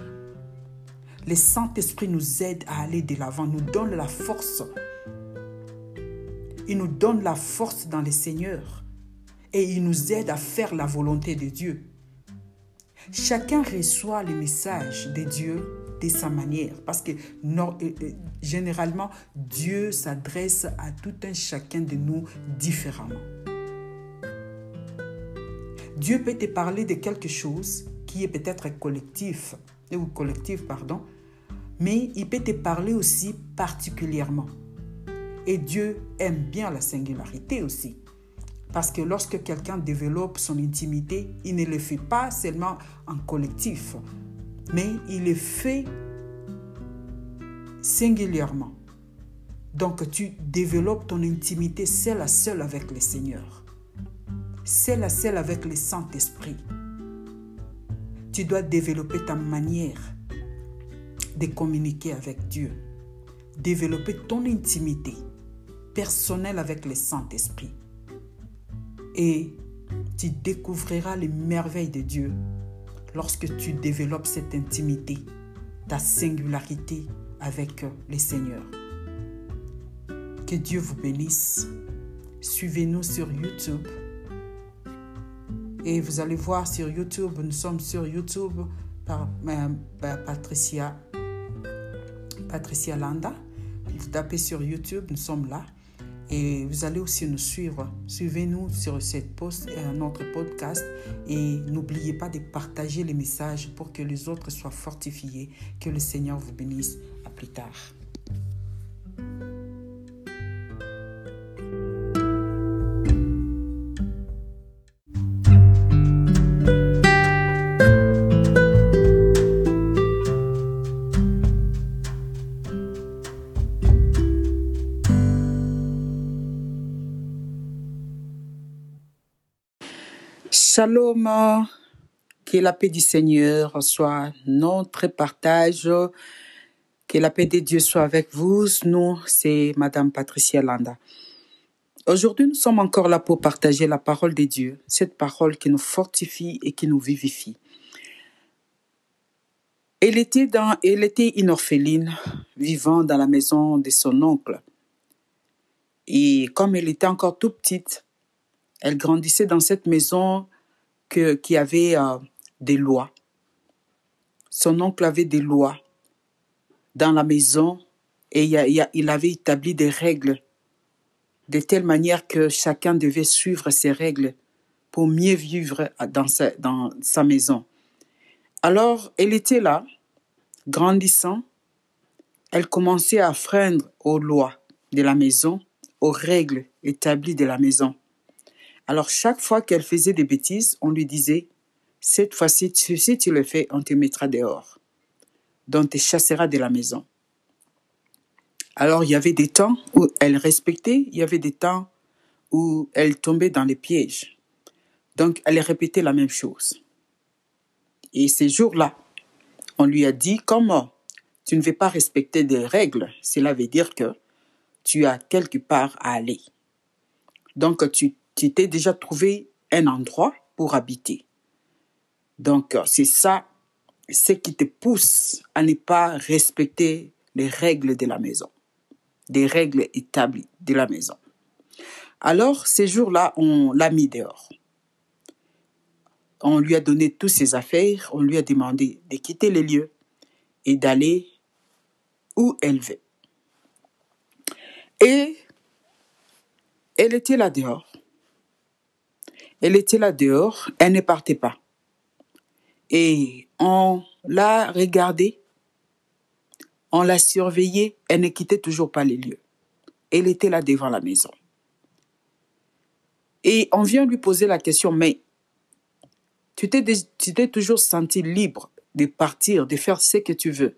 Le Saint-Esprit nous aide à aller de l'avant, nous donne la force. Il nous donne la force dans le Seigneur et il nous aide à faire la volonté de Dieu. Chacun reçoit le message de Dieu de sa manière. Parce que non, euh, euh, généralement, Dieu s'adresse à tout un chacun de nous différemment. Dieu peut te parler de quelque chose qui est peut-être collectif, ou collectif, pardon, mais il peut te parler aussi particulièrement. Et Dieu aime bien la singularité aussi. Parce que lorsque quelqu'un développe son intimité, il ne le fait pas seulement en collectif, mais il est fait singulièrement. Donc tu développes ton intimité seul à seul avec le Seigneur, seul à seul avec le Saint-Esprit. Tu dois développer ta manière de communiquer avec Dieu, développer ton intimité personnelle avec le Saint-Esprit. Et tu découvriras les merveilles de Dieu lorsque tu développes cette intimité, ta singularité avec le Seigneur. Que Dieu vous bénisse. Suivez-nous sur YouTube. Et vous allez voir sur YouTube, nous sommes sur YouTube par, euh, Patricia, Patricia Landa. Vous tapez sur YouTube, nous sommes là. Et vous allez aussi nous suivre. Suivez-nous sur cette post, euh, notre podcast et n'oubliez pas de partager les messages pour que les autres soient fortifiés. Que le Seigneur vous bénisse. À plus tard. Shalom, que la paix du Seigneur soit notre partage, que la paix de Dieu soit avec vous. Nous, c'est Madame Patricia Landa. Aujourd'hui, nous sommes encore là pour partager la parole de Dieu, cette parole qui nous fortifie et qui nous vivifie. Elle était, dans, elle était une orpheline vivant dans la maison de son oncle. Et comme elle était encore tout petite, elle grandissait dans cette maison que, qui avait euh, des lois. Son oncle avait des lois dans la maison et il avait établi des règles de telle manière que chacun devait suivre ces règles pour mieux vivre dans sa, dans sa maison. Alors, elle était là, grandissant, elle commençait à freindre aux lois de la maison, aux règles établies de la maison. Alors chaque fois qu'elle faisait des bêtises, on lui disait, cette fois-ci, si tu le fais, on te mettra dehors. Donc te chassera de la maison. Alors il y avait des temps où elle respectait, il y avait des temps où elle tombait dans les pièges. Donc elle répétait la même chose. Et ces jours-là, on lui a dit, comment tu ne veux pas respecter des règles, cela veut dire que tu as quelque part à aller. Donc tu tu t'es déjà trouvé un endroit pour habiter. Donc, euh, c'est ça, ce qui te pousse à ne pas respecter les règles de la maison, des règles établies de la maison. Alors, ces jours-là, on l'a mis dehors. On lui a donné toutes ses affaires, on lui a demandé de quitter les lieux et d'aller où elle veut. Et elle était là dehors. Elle était là dehors, elle ne partait pas. Et on l'a regardée, on l'a surveillée, elle ne quittait toujours pas les lieux. Elle était là devant la maison. Et on vient lui poser la question, mais tu t'es toujours senti libre de partir, de faire ce que tu veux,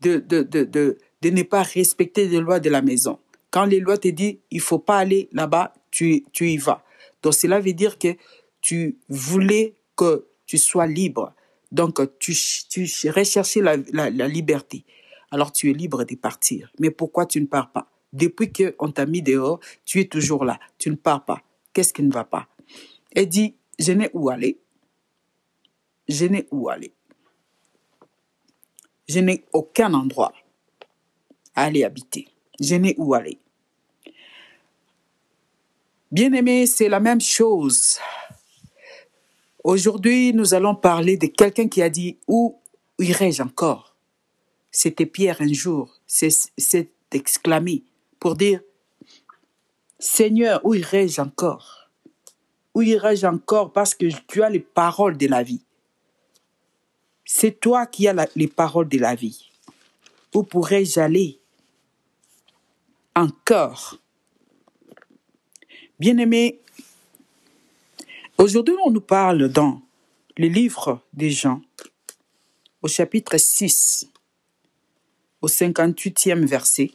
de, ne pas respecter les lois de la maison. Quand les lois te disent, il faut pas aller là-bas, tu y vas. Donc cela veut dire que tu voulais que tu sois libre. Donc tu, tu recherchais la, la, liberté. Alors tu es libre de partir. Mais pourquoi tu ne pars pas? Depuis qu'on t'a mis dehors, tu es toujours là. Tu ne pars pas. Qu'est-ce qui ne va pas? Elle dit, je n'ai où aller. Je n'ai où aller. Je n'ai aucun endroit à aller habiter. Je n'ai où aller. Bien-aimé, c'est la même chose. Aujourd'hui, nous allons parler de quelqu'un qui a dit Où irai-je encore? C'était Pierre un jour, s'est exclamé pour dire Seigneur, où irai-je encore? Où irai-je encore? Parce que tu as les paroles de la vie. C'est toi qui as les paroles de la vie. Où pourrais-je aller encore? Bien-aimés, aujourd'hui on nous parle dans le livre des Jean, au chapitre 6, au 58e verset,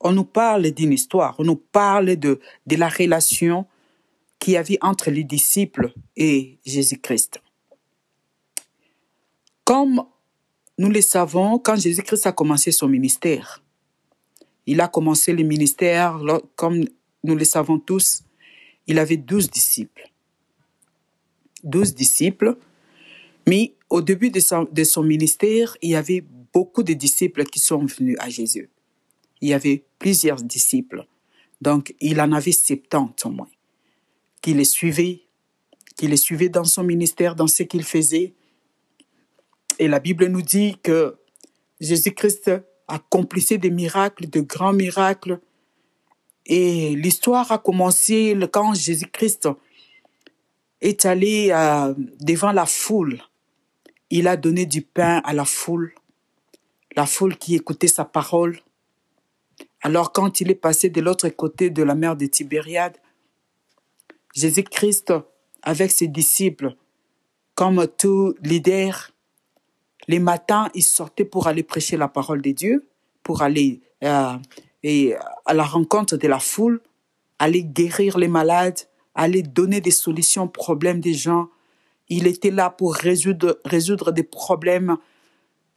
on nous parle d'une histoire, on nous parle de, de la relation qu'il y avait entre les disciples et Jésus-Christ. Comme nous le savons, quand Jésus-Christ a commencé son ministère, il a commencé le ministère, comme nous le savons tous, il avait douze disciples. Douze disciples, mais au début de son, ministère, il y avait beaucoup de disciples qui sont venus à Jésus. Il y avait plusieurs disciples. Donc, il en avait 70 au moins, qui les suivaient, qui les suivaient dans son ministère, dans ce qu'il faisait. Et la Bible nous dit que Jésus-Christ accomplissait des miracles, de grands miracles. Et l'histoire a commencé quand Jésus-Christ est allé euh, devant la foule. Il a donné du pain à la foule, la foule qui écoutait sa parole. Alors quand il est passé de l'autre côté de la mer de Tibériade, Jésus-Christ, avec ses disciples, comme tout leader, les matins, il sortait pour aller prêcher la parole de Dieu, pour aller euh, et à la rencontre de la foule, aller guérir les malades, aller donner des solutions aux problèmes des gens. Il était là pour résoudre, des problèmes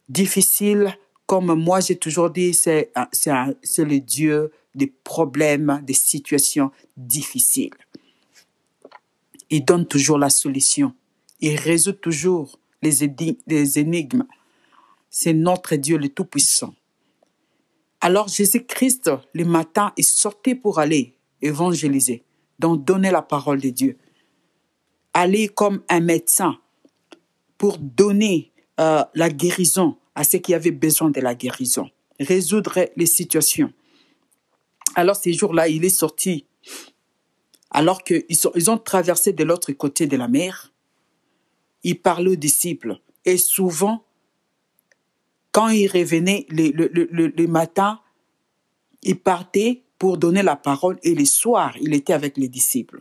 difficiles comme moi j'ai toujours dit, c'est le Dieu des problèmes, des situations difficiles. Il donne toujours la solution. Il résout toujours les, énigmes. C'est notre Dieu le Tout-Puissant. Alors Jésus-Christ, le matin, il sortait pour aller évangéliser, donc donner la parole de Dieu. Aller comme un médecin pour donner euh, la guérison, à ceux qui avaient besoin de la guérison, résoudre les situations. Alors ces jours-là, il est sorti, alors qu'ils ils ont traversé de l'autre côté de la mer, il parlait aux disciples. Et souvent, quand il revenait le, le, le matin, il partait pour donner la parole et les soirs, il était avec les disciples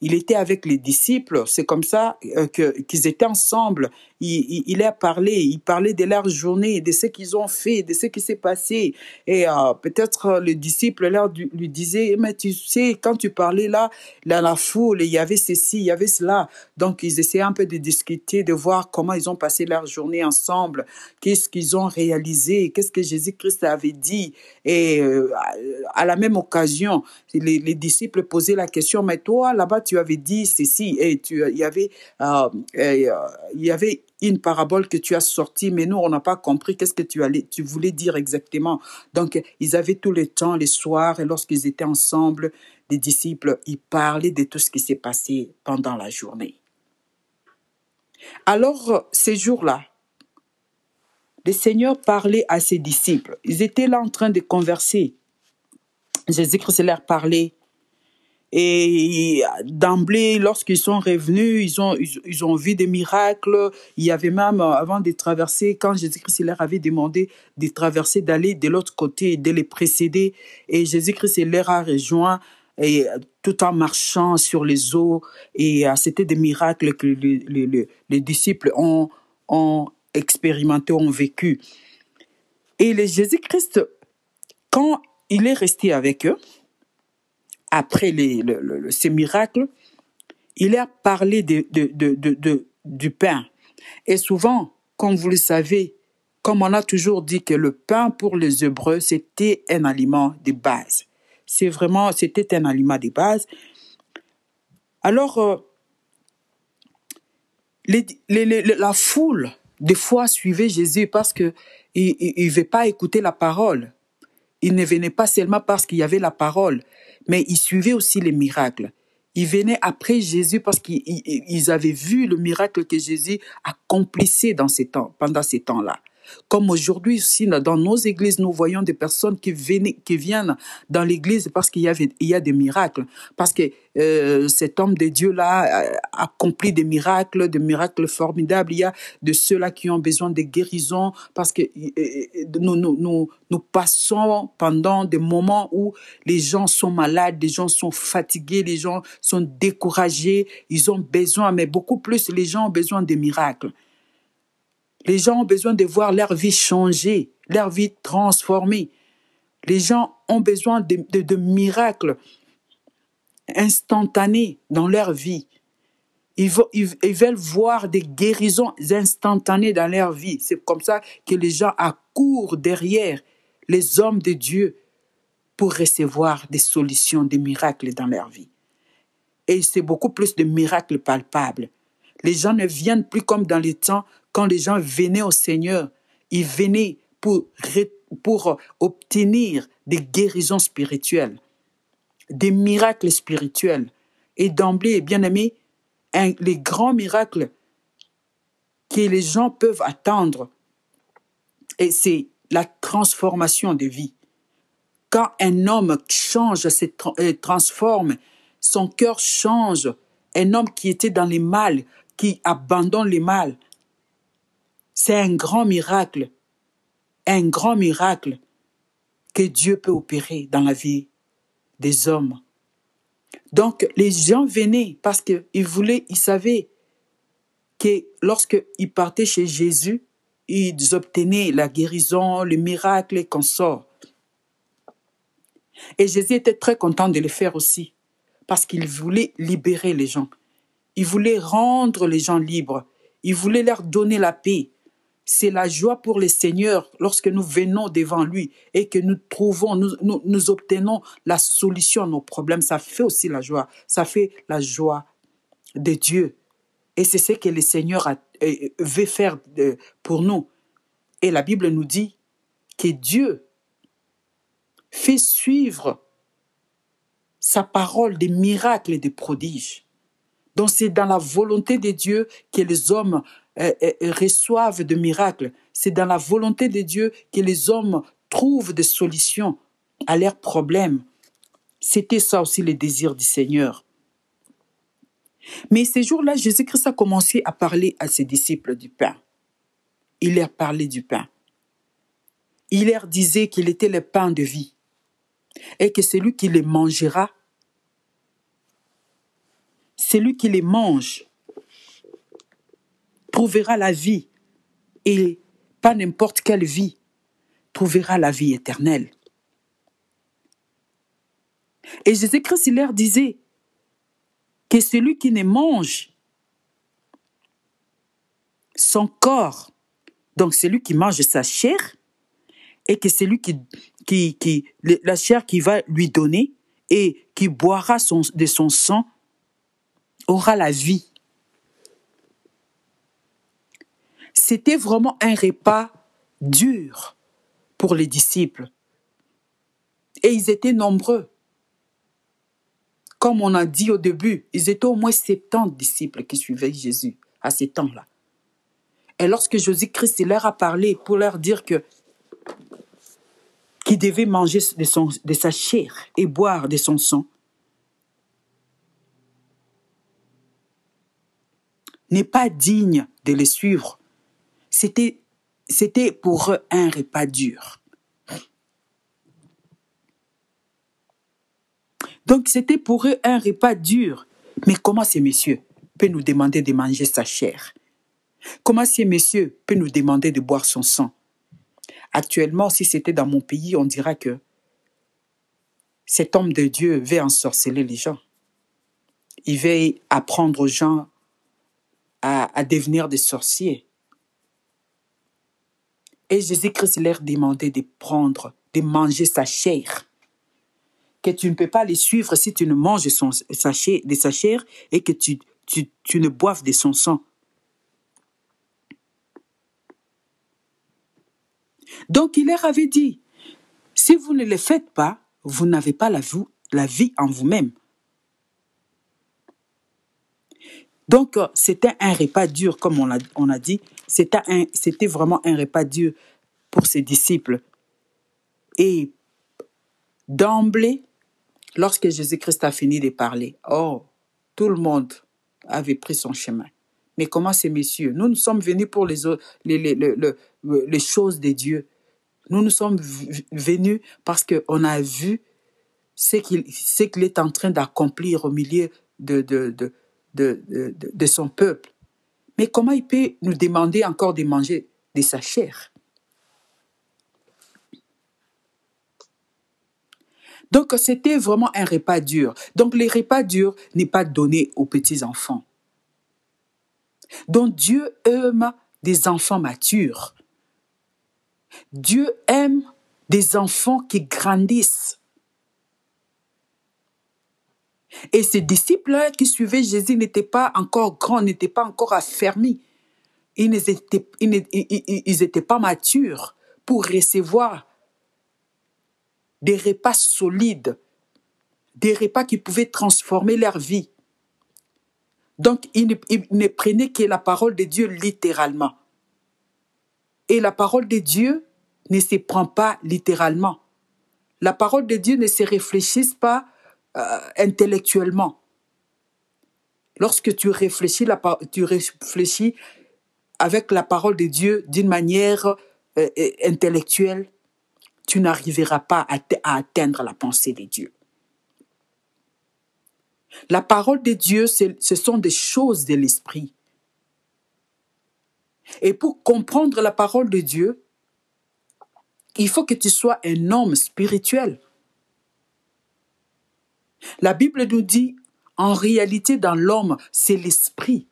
il était avec les disciples, c'est comme ça euh, qu'ils étaient ensemble. Il, il, a parlé, il parlait de leur journée, de ce qu'ils ont fait, de ce qui s'est passé. Et euh, peut-être le disciple lui disait, mais tu sais, quand tu parlais là, dans la foule, il y avait ceci, il y avait cela. Donc ils essayaient un peu de discuter, de voir comment ils ont passé leur journée ensemble, qu'est-ce qu'ils ont réalisé, qu'est-ce que Jésus-Christ avait dit? Et euh, à la même occasion, les, les disciples posaient la question, mais toi là-bas tu avais dit ceci et tu, il y avait, euh, euh, il y avait une parabole que tu as sortie, mais nous, on n'a pas compris qu'est-ce que tu, allais, tu voulais dire exactement. Donc, ils avaient tout le temps, les soirs, et lorsqu'ils étaient ensemble, les disciples, ils parlaient de tout ce qui s'est passé pendant la journée. Alors, ces jours-là, le Seigneur parlait à ses disciples. Ils étaient là en train de converser. Jésus-Christ leur parlait et d'emblée, lorsqu'ils sont revenus, ils ont, ils, ont vu des miracles. Il y avait même, euh, avant de traverser, quand Jésus-Christ leur avait demandé de traverser, d'aller de l'autre côté, de les précéder. Et Jésus-Christ leur a rejoint et tout en marchant sur les eaux. Et euh, c'était des miracles que les, les, les disciples ont, ont expérimenté, ont vécu. Et Jésus-Christ, quand il est resté avec eux, après ces miracles, il a parlé de, du pain. Et souvent, comme vous le savez, comme on a toujours dit que le pain pour les Hébreux, c'était un aliment de base. C'est vraiment, c'était un aliment de base. Alors, euh, la foule, des fois, suivait Jésus parce que il ne veut pas écouter la parole. Il ne venait pas seulement parce qu'il y avait la parole, mais ils suivaient aussi les miracles. Ils venaient après Jésus parce qu'ils avaient vu le miracle que Jésus accomplissait dans ces temps, pendant ces temps-là. Comme aujourd'hui aussi, dans nos églises, nous voyons des personnes qui, viennent, qui viennent dans l'église parce qu'il y, a des miracles. Parce que euh, cet homme de Dieu-là a accompli des miracles, des miracles formidables. Il y a de ceux-là qui ont besoin de guérison parce que euh, euh, nous, nous, passons pendant des moments où les gens sont malades, les gens sont fatigués, les gens sont découragés. Ils ont besoin, mais beaucoup plus, les gens ont besoin de miracles. Les gens ont besoin de voir leur vie changer, leur vie transformée. Les gens ont besoin de, miracles instantanés dans leur vie. Ils, ils veulent voir des guérisons instantanées dans leur vie. C'est comme ça que les gens accourent derrière les hommes de Dieu pour recevoir des solutions, des miracles dans leur vie. Et c'est beaucoup plus de miracles palpables. Les gens ne viennent plus comme dans les temps quand les gens venaient au Seigneur. Ils venaient pour, pour obtenir des guérisons spirituelles, des miracles spirituels. Et d'emblée, bien aimé, les grands miracles que les gens peuvent attendre, et c'est la transformation de vie. Quand un homme change, se euh, transforme, son cœur change. Un homme qui était dans les mal, qui abandonne les mal. C'est un grand miracle. Un grand miracle que Dieu peut opérer dans la vie des hommes. Donc, les gens venaient parce qu'ils voulaient, ils savaient que lorsqu'ils partaient chez Jésus, ils obtenaient la guérison, le miracle et sort. Et Jésus était très content de le faire aussi, parce qu'il voulait libérer les gens. Il voulait rendre les gens libres. Il voulait leur donner la paix. C'est la joie pour le Seigneur lorsque nous venons devant lui et que nous trouvons, nous, obtenons la solution à nos problèmes. Ça fait aussi la joie. Ça fait la joie de Dieu. Et c'est ce que le Seigneur euh, veut faire euh, pour nous. Et la Bible nous dit que Dieu fait suivre sa parole des miracles et des prodiges. Donc c'est dans la volonté de Dieu que les hommes euh, euh, reçoivent des miracles. C'est dans la volonté de Dieu que les hommes trouvent des solutions à leurs problèmes. C'était ça aussi le désir du Seigneur. Mais ces jours-là, Jésus-Christ a commencé à parler à ses disciples du pain. Il leur parlait du pain. Il leur disait qu'il était le pain de vie et que celui qui les mangera, celui qui les mange, trouvera la vie, et pas n'importe quelle vie, trouvera la vie éternelle. Et Jésus-Christ, leur disait que celui qui ne mange son corps, donc celui qui mange sa chair, et que celui qui qui, la chair qui va lui donner et qui boira de son sang aura la vie. C'était vraiment un repas dur pour les disciples. Et ils étaient nombreux. Comme on a dit au début, ils étaient au moins 70 disciples qui suivaient Jésus à ces temps-là. Et lorsque Jésus-Christ leur a parlé pour leur dire que qui devait manger de, de sa chair et boire de son sang, n'est pas digne de les suivre. C'était, pour eux un repas dur. Donc c'était pour eux un repas dur. Mais comment ces messieurs peuvent nous demander de manger sa chair? Comment ces messieurs peuvent nous demander de boire son sang? Actuellement, si c'était dans mon pays, on dira que cet homme de Dieu veut ensorceler les gens. Il veut apprendre aux gens à, devenir des sorciers. Et Jésus-Christ leur demandait de prendre, de manger sa chair. Que tu ne peux pas les suivre si tu ne manges son, de sa chair et que tu ne boives de son sang. Donc il leur avait dit, si vous ne le faites pas, vous n'avez pas la, vie en vous-même. Donc euh, c'était un repas dur, comme on a, on a dit, c'était vraiment un repas dur pour ses disciples. Et d'emblée, lorsque Jésus-Christ a fini de parler, oh, tout le monde avait pris son chemin. Mais comment ces messieurs? Nous, nous sommes venus pour les, les, choses de Dieu. Nous nous sommes venus parce qu'on a vu ce qu'il est en train d'accomplir au milieu de son peuple. Mais comment il peut nous demander encore de manger de sa chair? Donc c'était vraiment un repas dur. Donc les repas durs n'est pas donné aux petits enfants. Donc Dieu aime des enfants matures. Dieu aime des enfants qui grandissent. Et ces disciples qui suivaient Jésus n'étaient pas encore grands, n'étaient pas encore affermis. Ils n'étaient ils pas matures pour recevoir des repas solides, des repas qui pouvaient transformer leur vie. Donc, ils ne, prenaient que la parole de Dieu littéralement. Et la parole de Dieu ne se prend pas littéralement. La parole de Dieu ne se réfléchit pas euh, intellectuellement. Lorsque tu réfléchis, la, tu réfléchis avec la parole de Dieu d'une manière euh, euh, intellectuelle, tu n'arriveras pas à, atteindre la pensée de Dieu. La parole de Dieu, ce sont des choses de l'esprit. Et pour comprendre la parole de Dieu, il faut que tu sois un homme spirituel. La Bible nous dit, en réalité, dans l'homme, c'est l'esprit.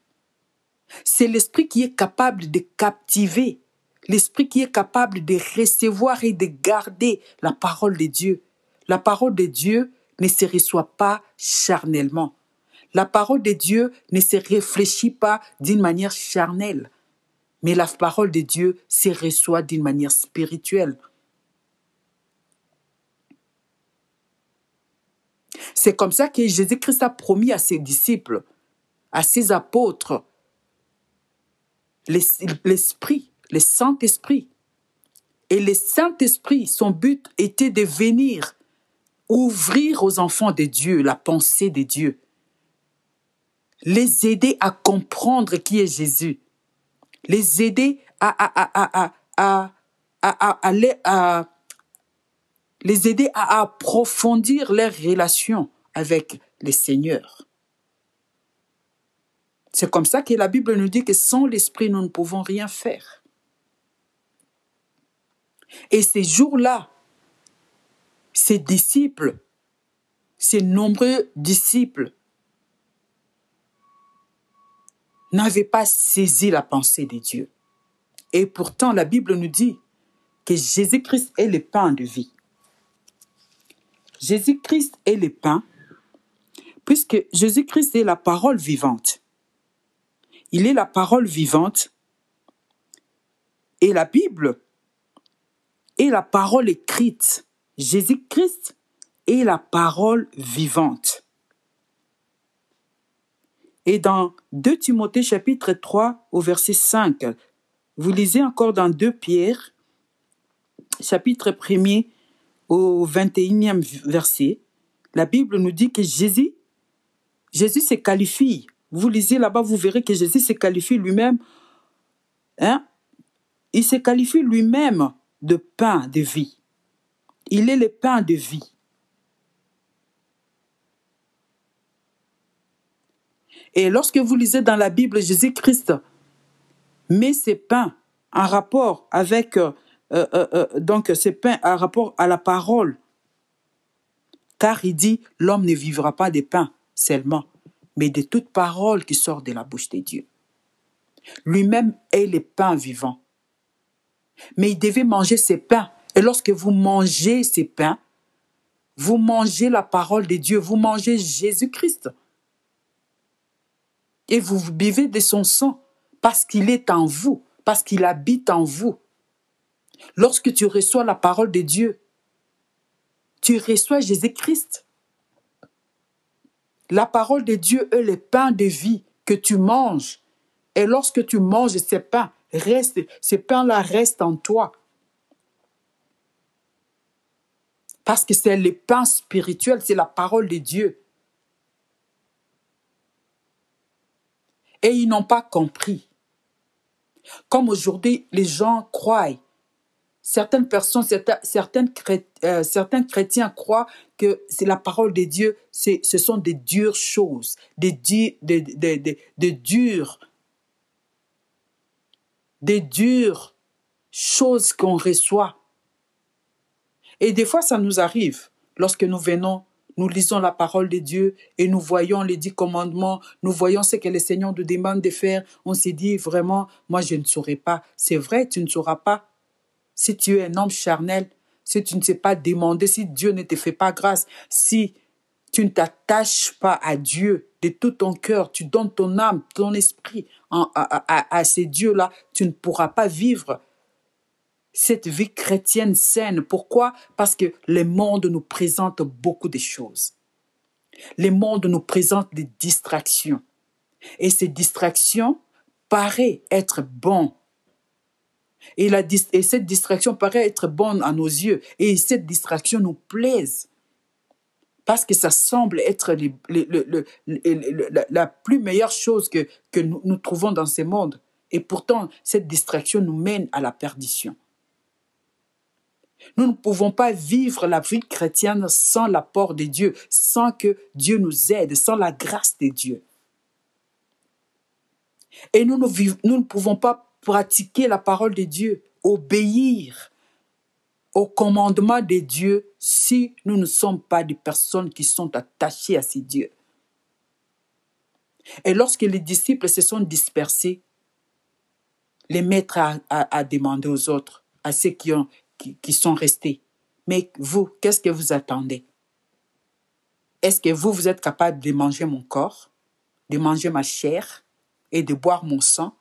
C'est l'esprit qui est capable de captiver, l'esprit qui est capable de recevoir et de garder la parole de Dieu. La parole de Dieu ne se reçoit pas charnellement. La parole de Dieu ne se réfléchit pas d'une manière charnelle, mais la parole de Dieu se reçoit d'une manière spirituelle. C'est comme ça que Jésus-Christ a promis à ses disciples, à ses apôtres, l'Esprit, le Saint-Esprit. Et le Saint-Esprit, son but était de venir ouvrir aux enfants de Dieu la pensée de Dieu, les aider à comprendre qui est Jésus, les aider à, à, à, les aider à approfondir leurs relations avec le Seigneur. C'est comme ça que la Bible nous dit que sans l'Esprit, nous ne pouvons rien faire. Et ces jours-là, ces disciples, ces nombreux disciples, n'avaient pas saisi la pensée de Dieu. Et pourtant, la Bible nous dit que Jésus-Christ est le pain de vie. Jésus-Christ est le pain, puisque Jésus-Christ est la parole vivante. Il est la parole vivante et la Bible est la parole écrite. Jésus-Christ est la parole vivante. Et dans 2 Timothée chapitre 3 au verset 5, vous lisez encore dans 2 Pierre chapitre 1 au 21e verset, la Bible nous dit que Jésus, Jésus se qualifie. Vous lisez là-bas, vous verrez que Jésus se qualifie lui-même. Hein? Il se qualifie lui-même de pain de vie. Il est le pain de vie. Et lorsque vous lisez dans la Bible, Jésus-Christ met ses pains en rapport avec euh, euh, euh, donc c'est pain à rapport à la parole. Car il dit, l'homme ne vivra pas de pain seulement, mais de toute parole qui sort de la bouche de Dieu. Lui-même est le pain vivant. Mais il devait manger ses pains. Et lorsque vous mangez ces pains, vous mangez la parole de Dieu, vous mangez Jésus-Christ. Et vous buvez de son sang parce qu'il est en vous, parce qu'il habite en vous. Lorsque tu reçois la parole de Dieu, tu reçois Jésus-Christ. La parole de Dieu est le pain de vie que tu manges. Et lorsque tu manges ces pains, reste, ces pains-là restent en toi. Parce que c'est le pain spirituel, c'est la parole de Dieu. Et ils n'ont pas compris. Comme aujourd'hui, les gens croient certaines personnes, certaines, euh, certains chrétiens croient que c'est la parole de Dieu, ce sont des dures choses, des, dures, choses qu'on reçoit. Et des fois, ça nous arrive lorsque nous venons, nous lisons la parole de Dieu et nous voyons les dix commandements, nous voyons ce que le Seigneur nous demande de faire, on s'est dit vraiment, moi je ne saurais pas. C'est vrai, tu ne sauras pas. Si tu es un homme charnel, si tu ne sais pas demander, si Dieu ne te fait pas grâce, si tu ne t'attaches pas à Dieu de tout ton cœur, tu donnes ton âme, ton esprit à, ces dieux-là, tu ne pourras pas vivre cette vie chrétienne saine. Pourquoi? Parce que le monde nous présente beaucoup de choses. Le monde nous présente des distractions. Et ces distractions paraissent être bonnes. Et, et cette distraction paraît être bonne à nos yeux. Et cette distraction nous plaise parce que ça semble être la plus meilleure chose que, nous, trouvons dans ce monde. Et pourtant, cette distraction nous mène à la perdition. Nous ne pouvons pas vivre la vie chrétienne sans l'apport de Dieu, sans que Dieu nous aide, sans la grâce de Dieu. Et nous, nous, nous ne pouvons pas pratiquer la parole de Dieu, obéir au commandement de Dieu si nous ne sommes pas des personnes qui sont attachées à ces dieux. Et lorsque les disciples se sont dispersés, les maîtres a, demandé aux autres, à ceux qui, qui sont restés, mais vous, qu'est-ce que vous attendez? Est-ce que vous, vous êtes capable de manger mon corps, de manger ma chair et de boire mon sang?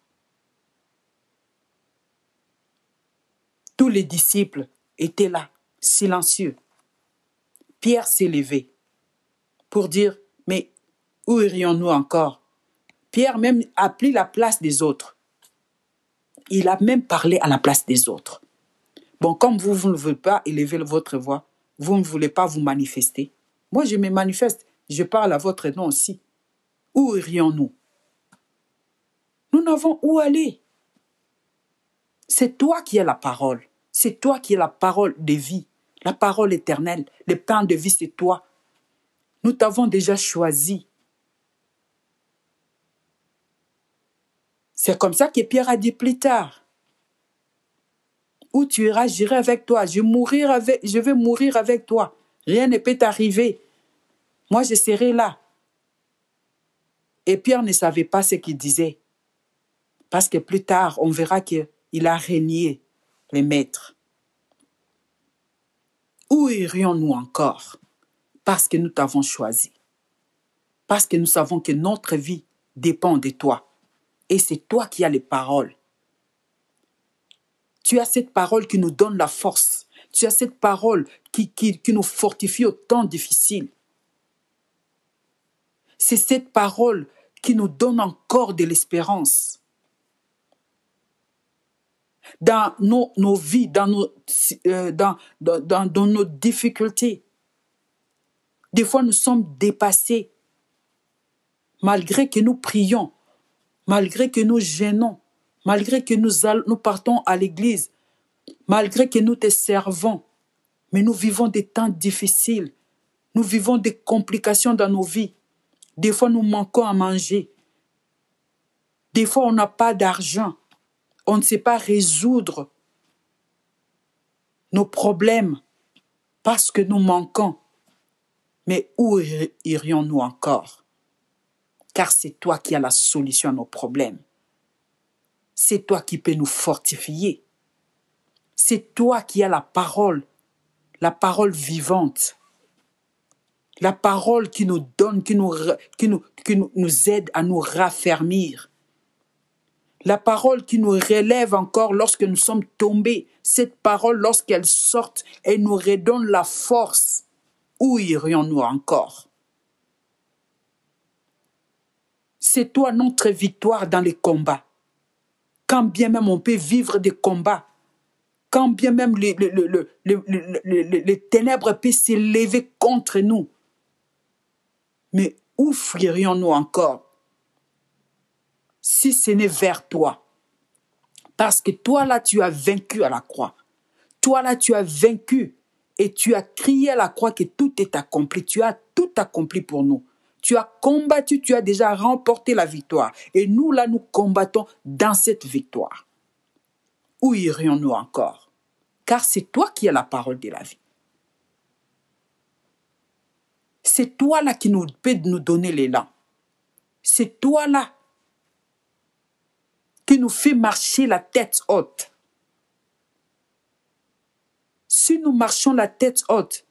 Tous les disciples était là, silencieux. Pierre s'est levé pour dire, mais où irions-nous encore? Pierre même a pris la place des autres. Il a même parlé à la place des autres. Bon, comme vous, vous ne voulez pas élever votre voix, vous ne voulez pas vous manifester. Moi, je me manifeste, je parle à votre nom aussi. Où irions-nous? Nous n'avons où aller. C'est toi qui as la parole. C'est toi qui es la parole de vie, la parole éternelle. Le pain de vie, c'est toi. Nous t'avons déjà choisi. C'est comme ça que Pierre a dit plus tard. Où tu iras, j'irai avec toi. Je, mourir vais mourir avec toi. Rien ne peut t'arriver. Moi, je serai là. Et Pierre ne savait pas ce qu'il disait. Parce que plus tard, on verra qu'il a régné les maîtres. Où irions-nous encore Parce que nous t'avons choisi? Parce que nous savons que notre vie dépend de toi. Et c'est toi qui as les paroles. Tu as cette parole qui nous donne la force. Tu as cette parole qui, nous fortifie au temps difficile. C'est cette parole qui nous donne encore de l'espérance dans nos, nos vies, dans nos, euh, dans, dans, dans nos difficultés. Des fois, nous sommes dépassés. Malgré que nous prions, malgré que nous gênons, malgré que nous, nous partons à l'église, malgré que nous te servons, mais nous vivons des temps difficiles. Nous vivons des complications dans nos vies. Des fois, nous manquons à manger. Des fois, on n'a pas d'argent on ne sait pas résoudre nos problèmes parce que nous manquons. Mais où irions-nous encore? Car c'est toi qui as la solution à nos problèmes. C'est toi qui peux nous fortifier. C'est toi qui as la parole, la parole vivante. La parole qui nous donne, qui nous, qui nous, qui nous aide à nous raffermir la parole qui nous relève encore lorsque nous sommes tombés, cette parole, lorsqu'elle sort, elle nous redonne la force. Où irions-nous encore? C'est toi notre victoire dans les combats. Quand bien même on peut vivre des combats, quand bien même les, les ténèbres peuvent s'élever contre nous, mais où fuirions-nous encore? Si ce n'est vers toi. Parce que toi là, tu as vaincu à la croix. Toi là, tu as vaincu et tu as crié à la croix que tout est accompli. Tu as tout accompli pour nous. Tu as combattu, tu as déjà remporté la victoire. Et nous là, nous combattons dans cette victoire. Où irions-nous encore? Car c'est toi qui as la parole de la vie. C'est toi là qui nous peut nous donner l'élan. C'est toi là qui nous fait marcher la tête haute. Si nous marchons la tête haute,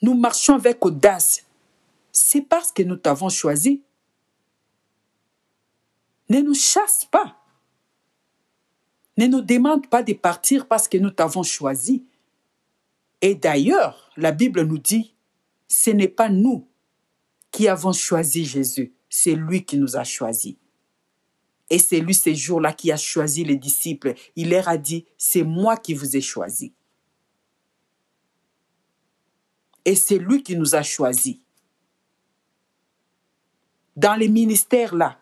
nous marchons avec audace, c'est parce que nous t'avons choisi. Ne nous chasse pas. Ne nous demande pas de partir parce que nous t'avons choisi. Et d'ailleurs, la Bible nous dit, ce n'est pas nous qui avons choisi Jésus, c'est lui qui nous a choisis. Et c'est lui ces jours-là qui a choisi les disciples. Il leur a dit, c'est moi qui vous ai choisi. Et c'est lui qui nous a choisis. Dans les ministères là,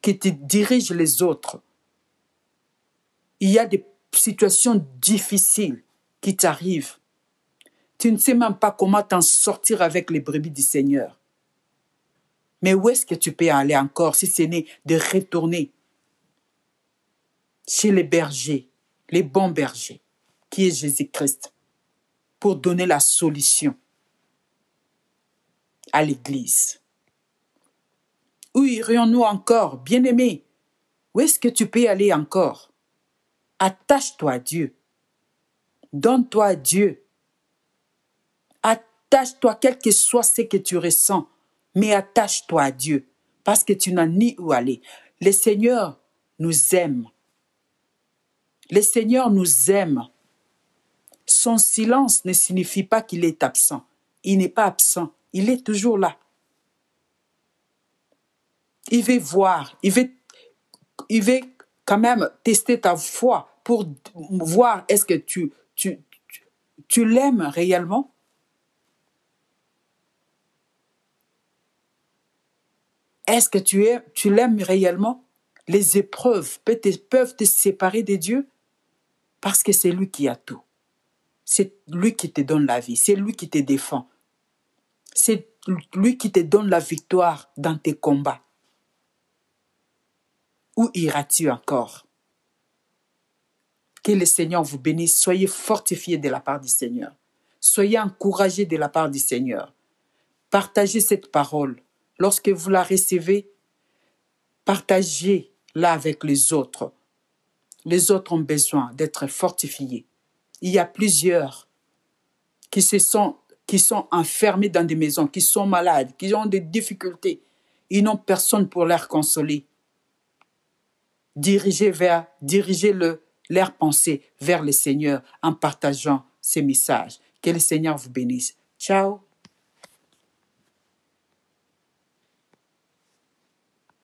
qui te dirigent les autres, il y a des situations difficiles qui t'arrivent. Tu ne sais même pas comment t'en sortir avec les brebis du Seigneur. Mais où est-ce que tu peux aller encore si ce n'est de retourner chez les bergers, les bons bergers, qui est Jésus-Christ, pour donner la solution à l'Église. Où irions-nous encore, bien-aimés Où est-ce que tu peux aller encore? Attache-toi à Dieu. Donne-toi à Dieu. Attache-toi, quel que soit ce que tu ressens, mais attache-toi à Dieu, parce que tu n'as ni où aller. Le Seigneur nous aime. Le Seigneur nous aime. Son silence ne signifie pas qu'il est absent. Il n'est pas absent. Il est toujours là. Il veut voir, il veut, quand même tester ta foi pour voir est-ce que tu, l'aimes réellement. Est-ce que tu, tu l'aimes réellement? Les épreuves peuvent te séparer de Dieu parce que c'est lui qui a tout. C'est lui qui te donne la vie, c'est lui qui te défend. C'est lui qui te donne la victoire dans tes combats. Où iras-tu encore? Que le Seigneur vous bénisse. Soyez fortifiés de la part du Seigneur. Soyez encouragés de la part du Seigneur. Partagez cette parole. Lorsque vous la recevez, partagez-la avec les autres. Les autres ont besoin d'être fortifiés. Il y a plusieurs qui se sont qui sont enfermés dans des maisons, qui sont malades, qui ont des difficultés. Ils n'ont personne pour leur consoler. Dirigez vers, dirigez-le, leur pensée vers le Seigneur en partageant ces messages. Que le Seigneur vous bénisse. Ciao.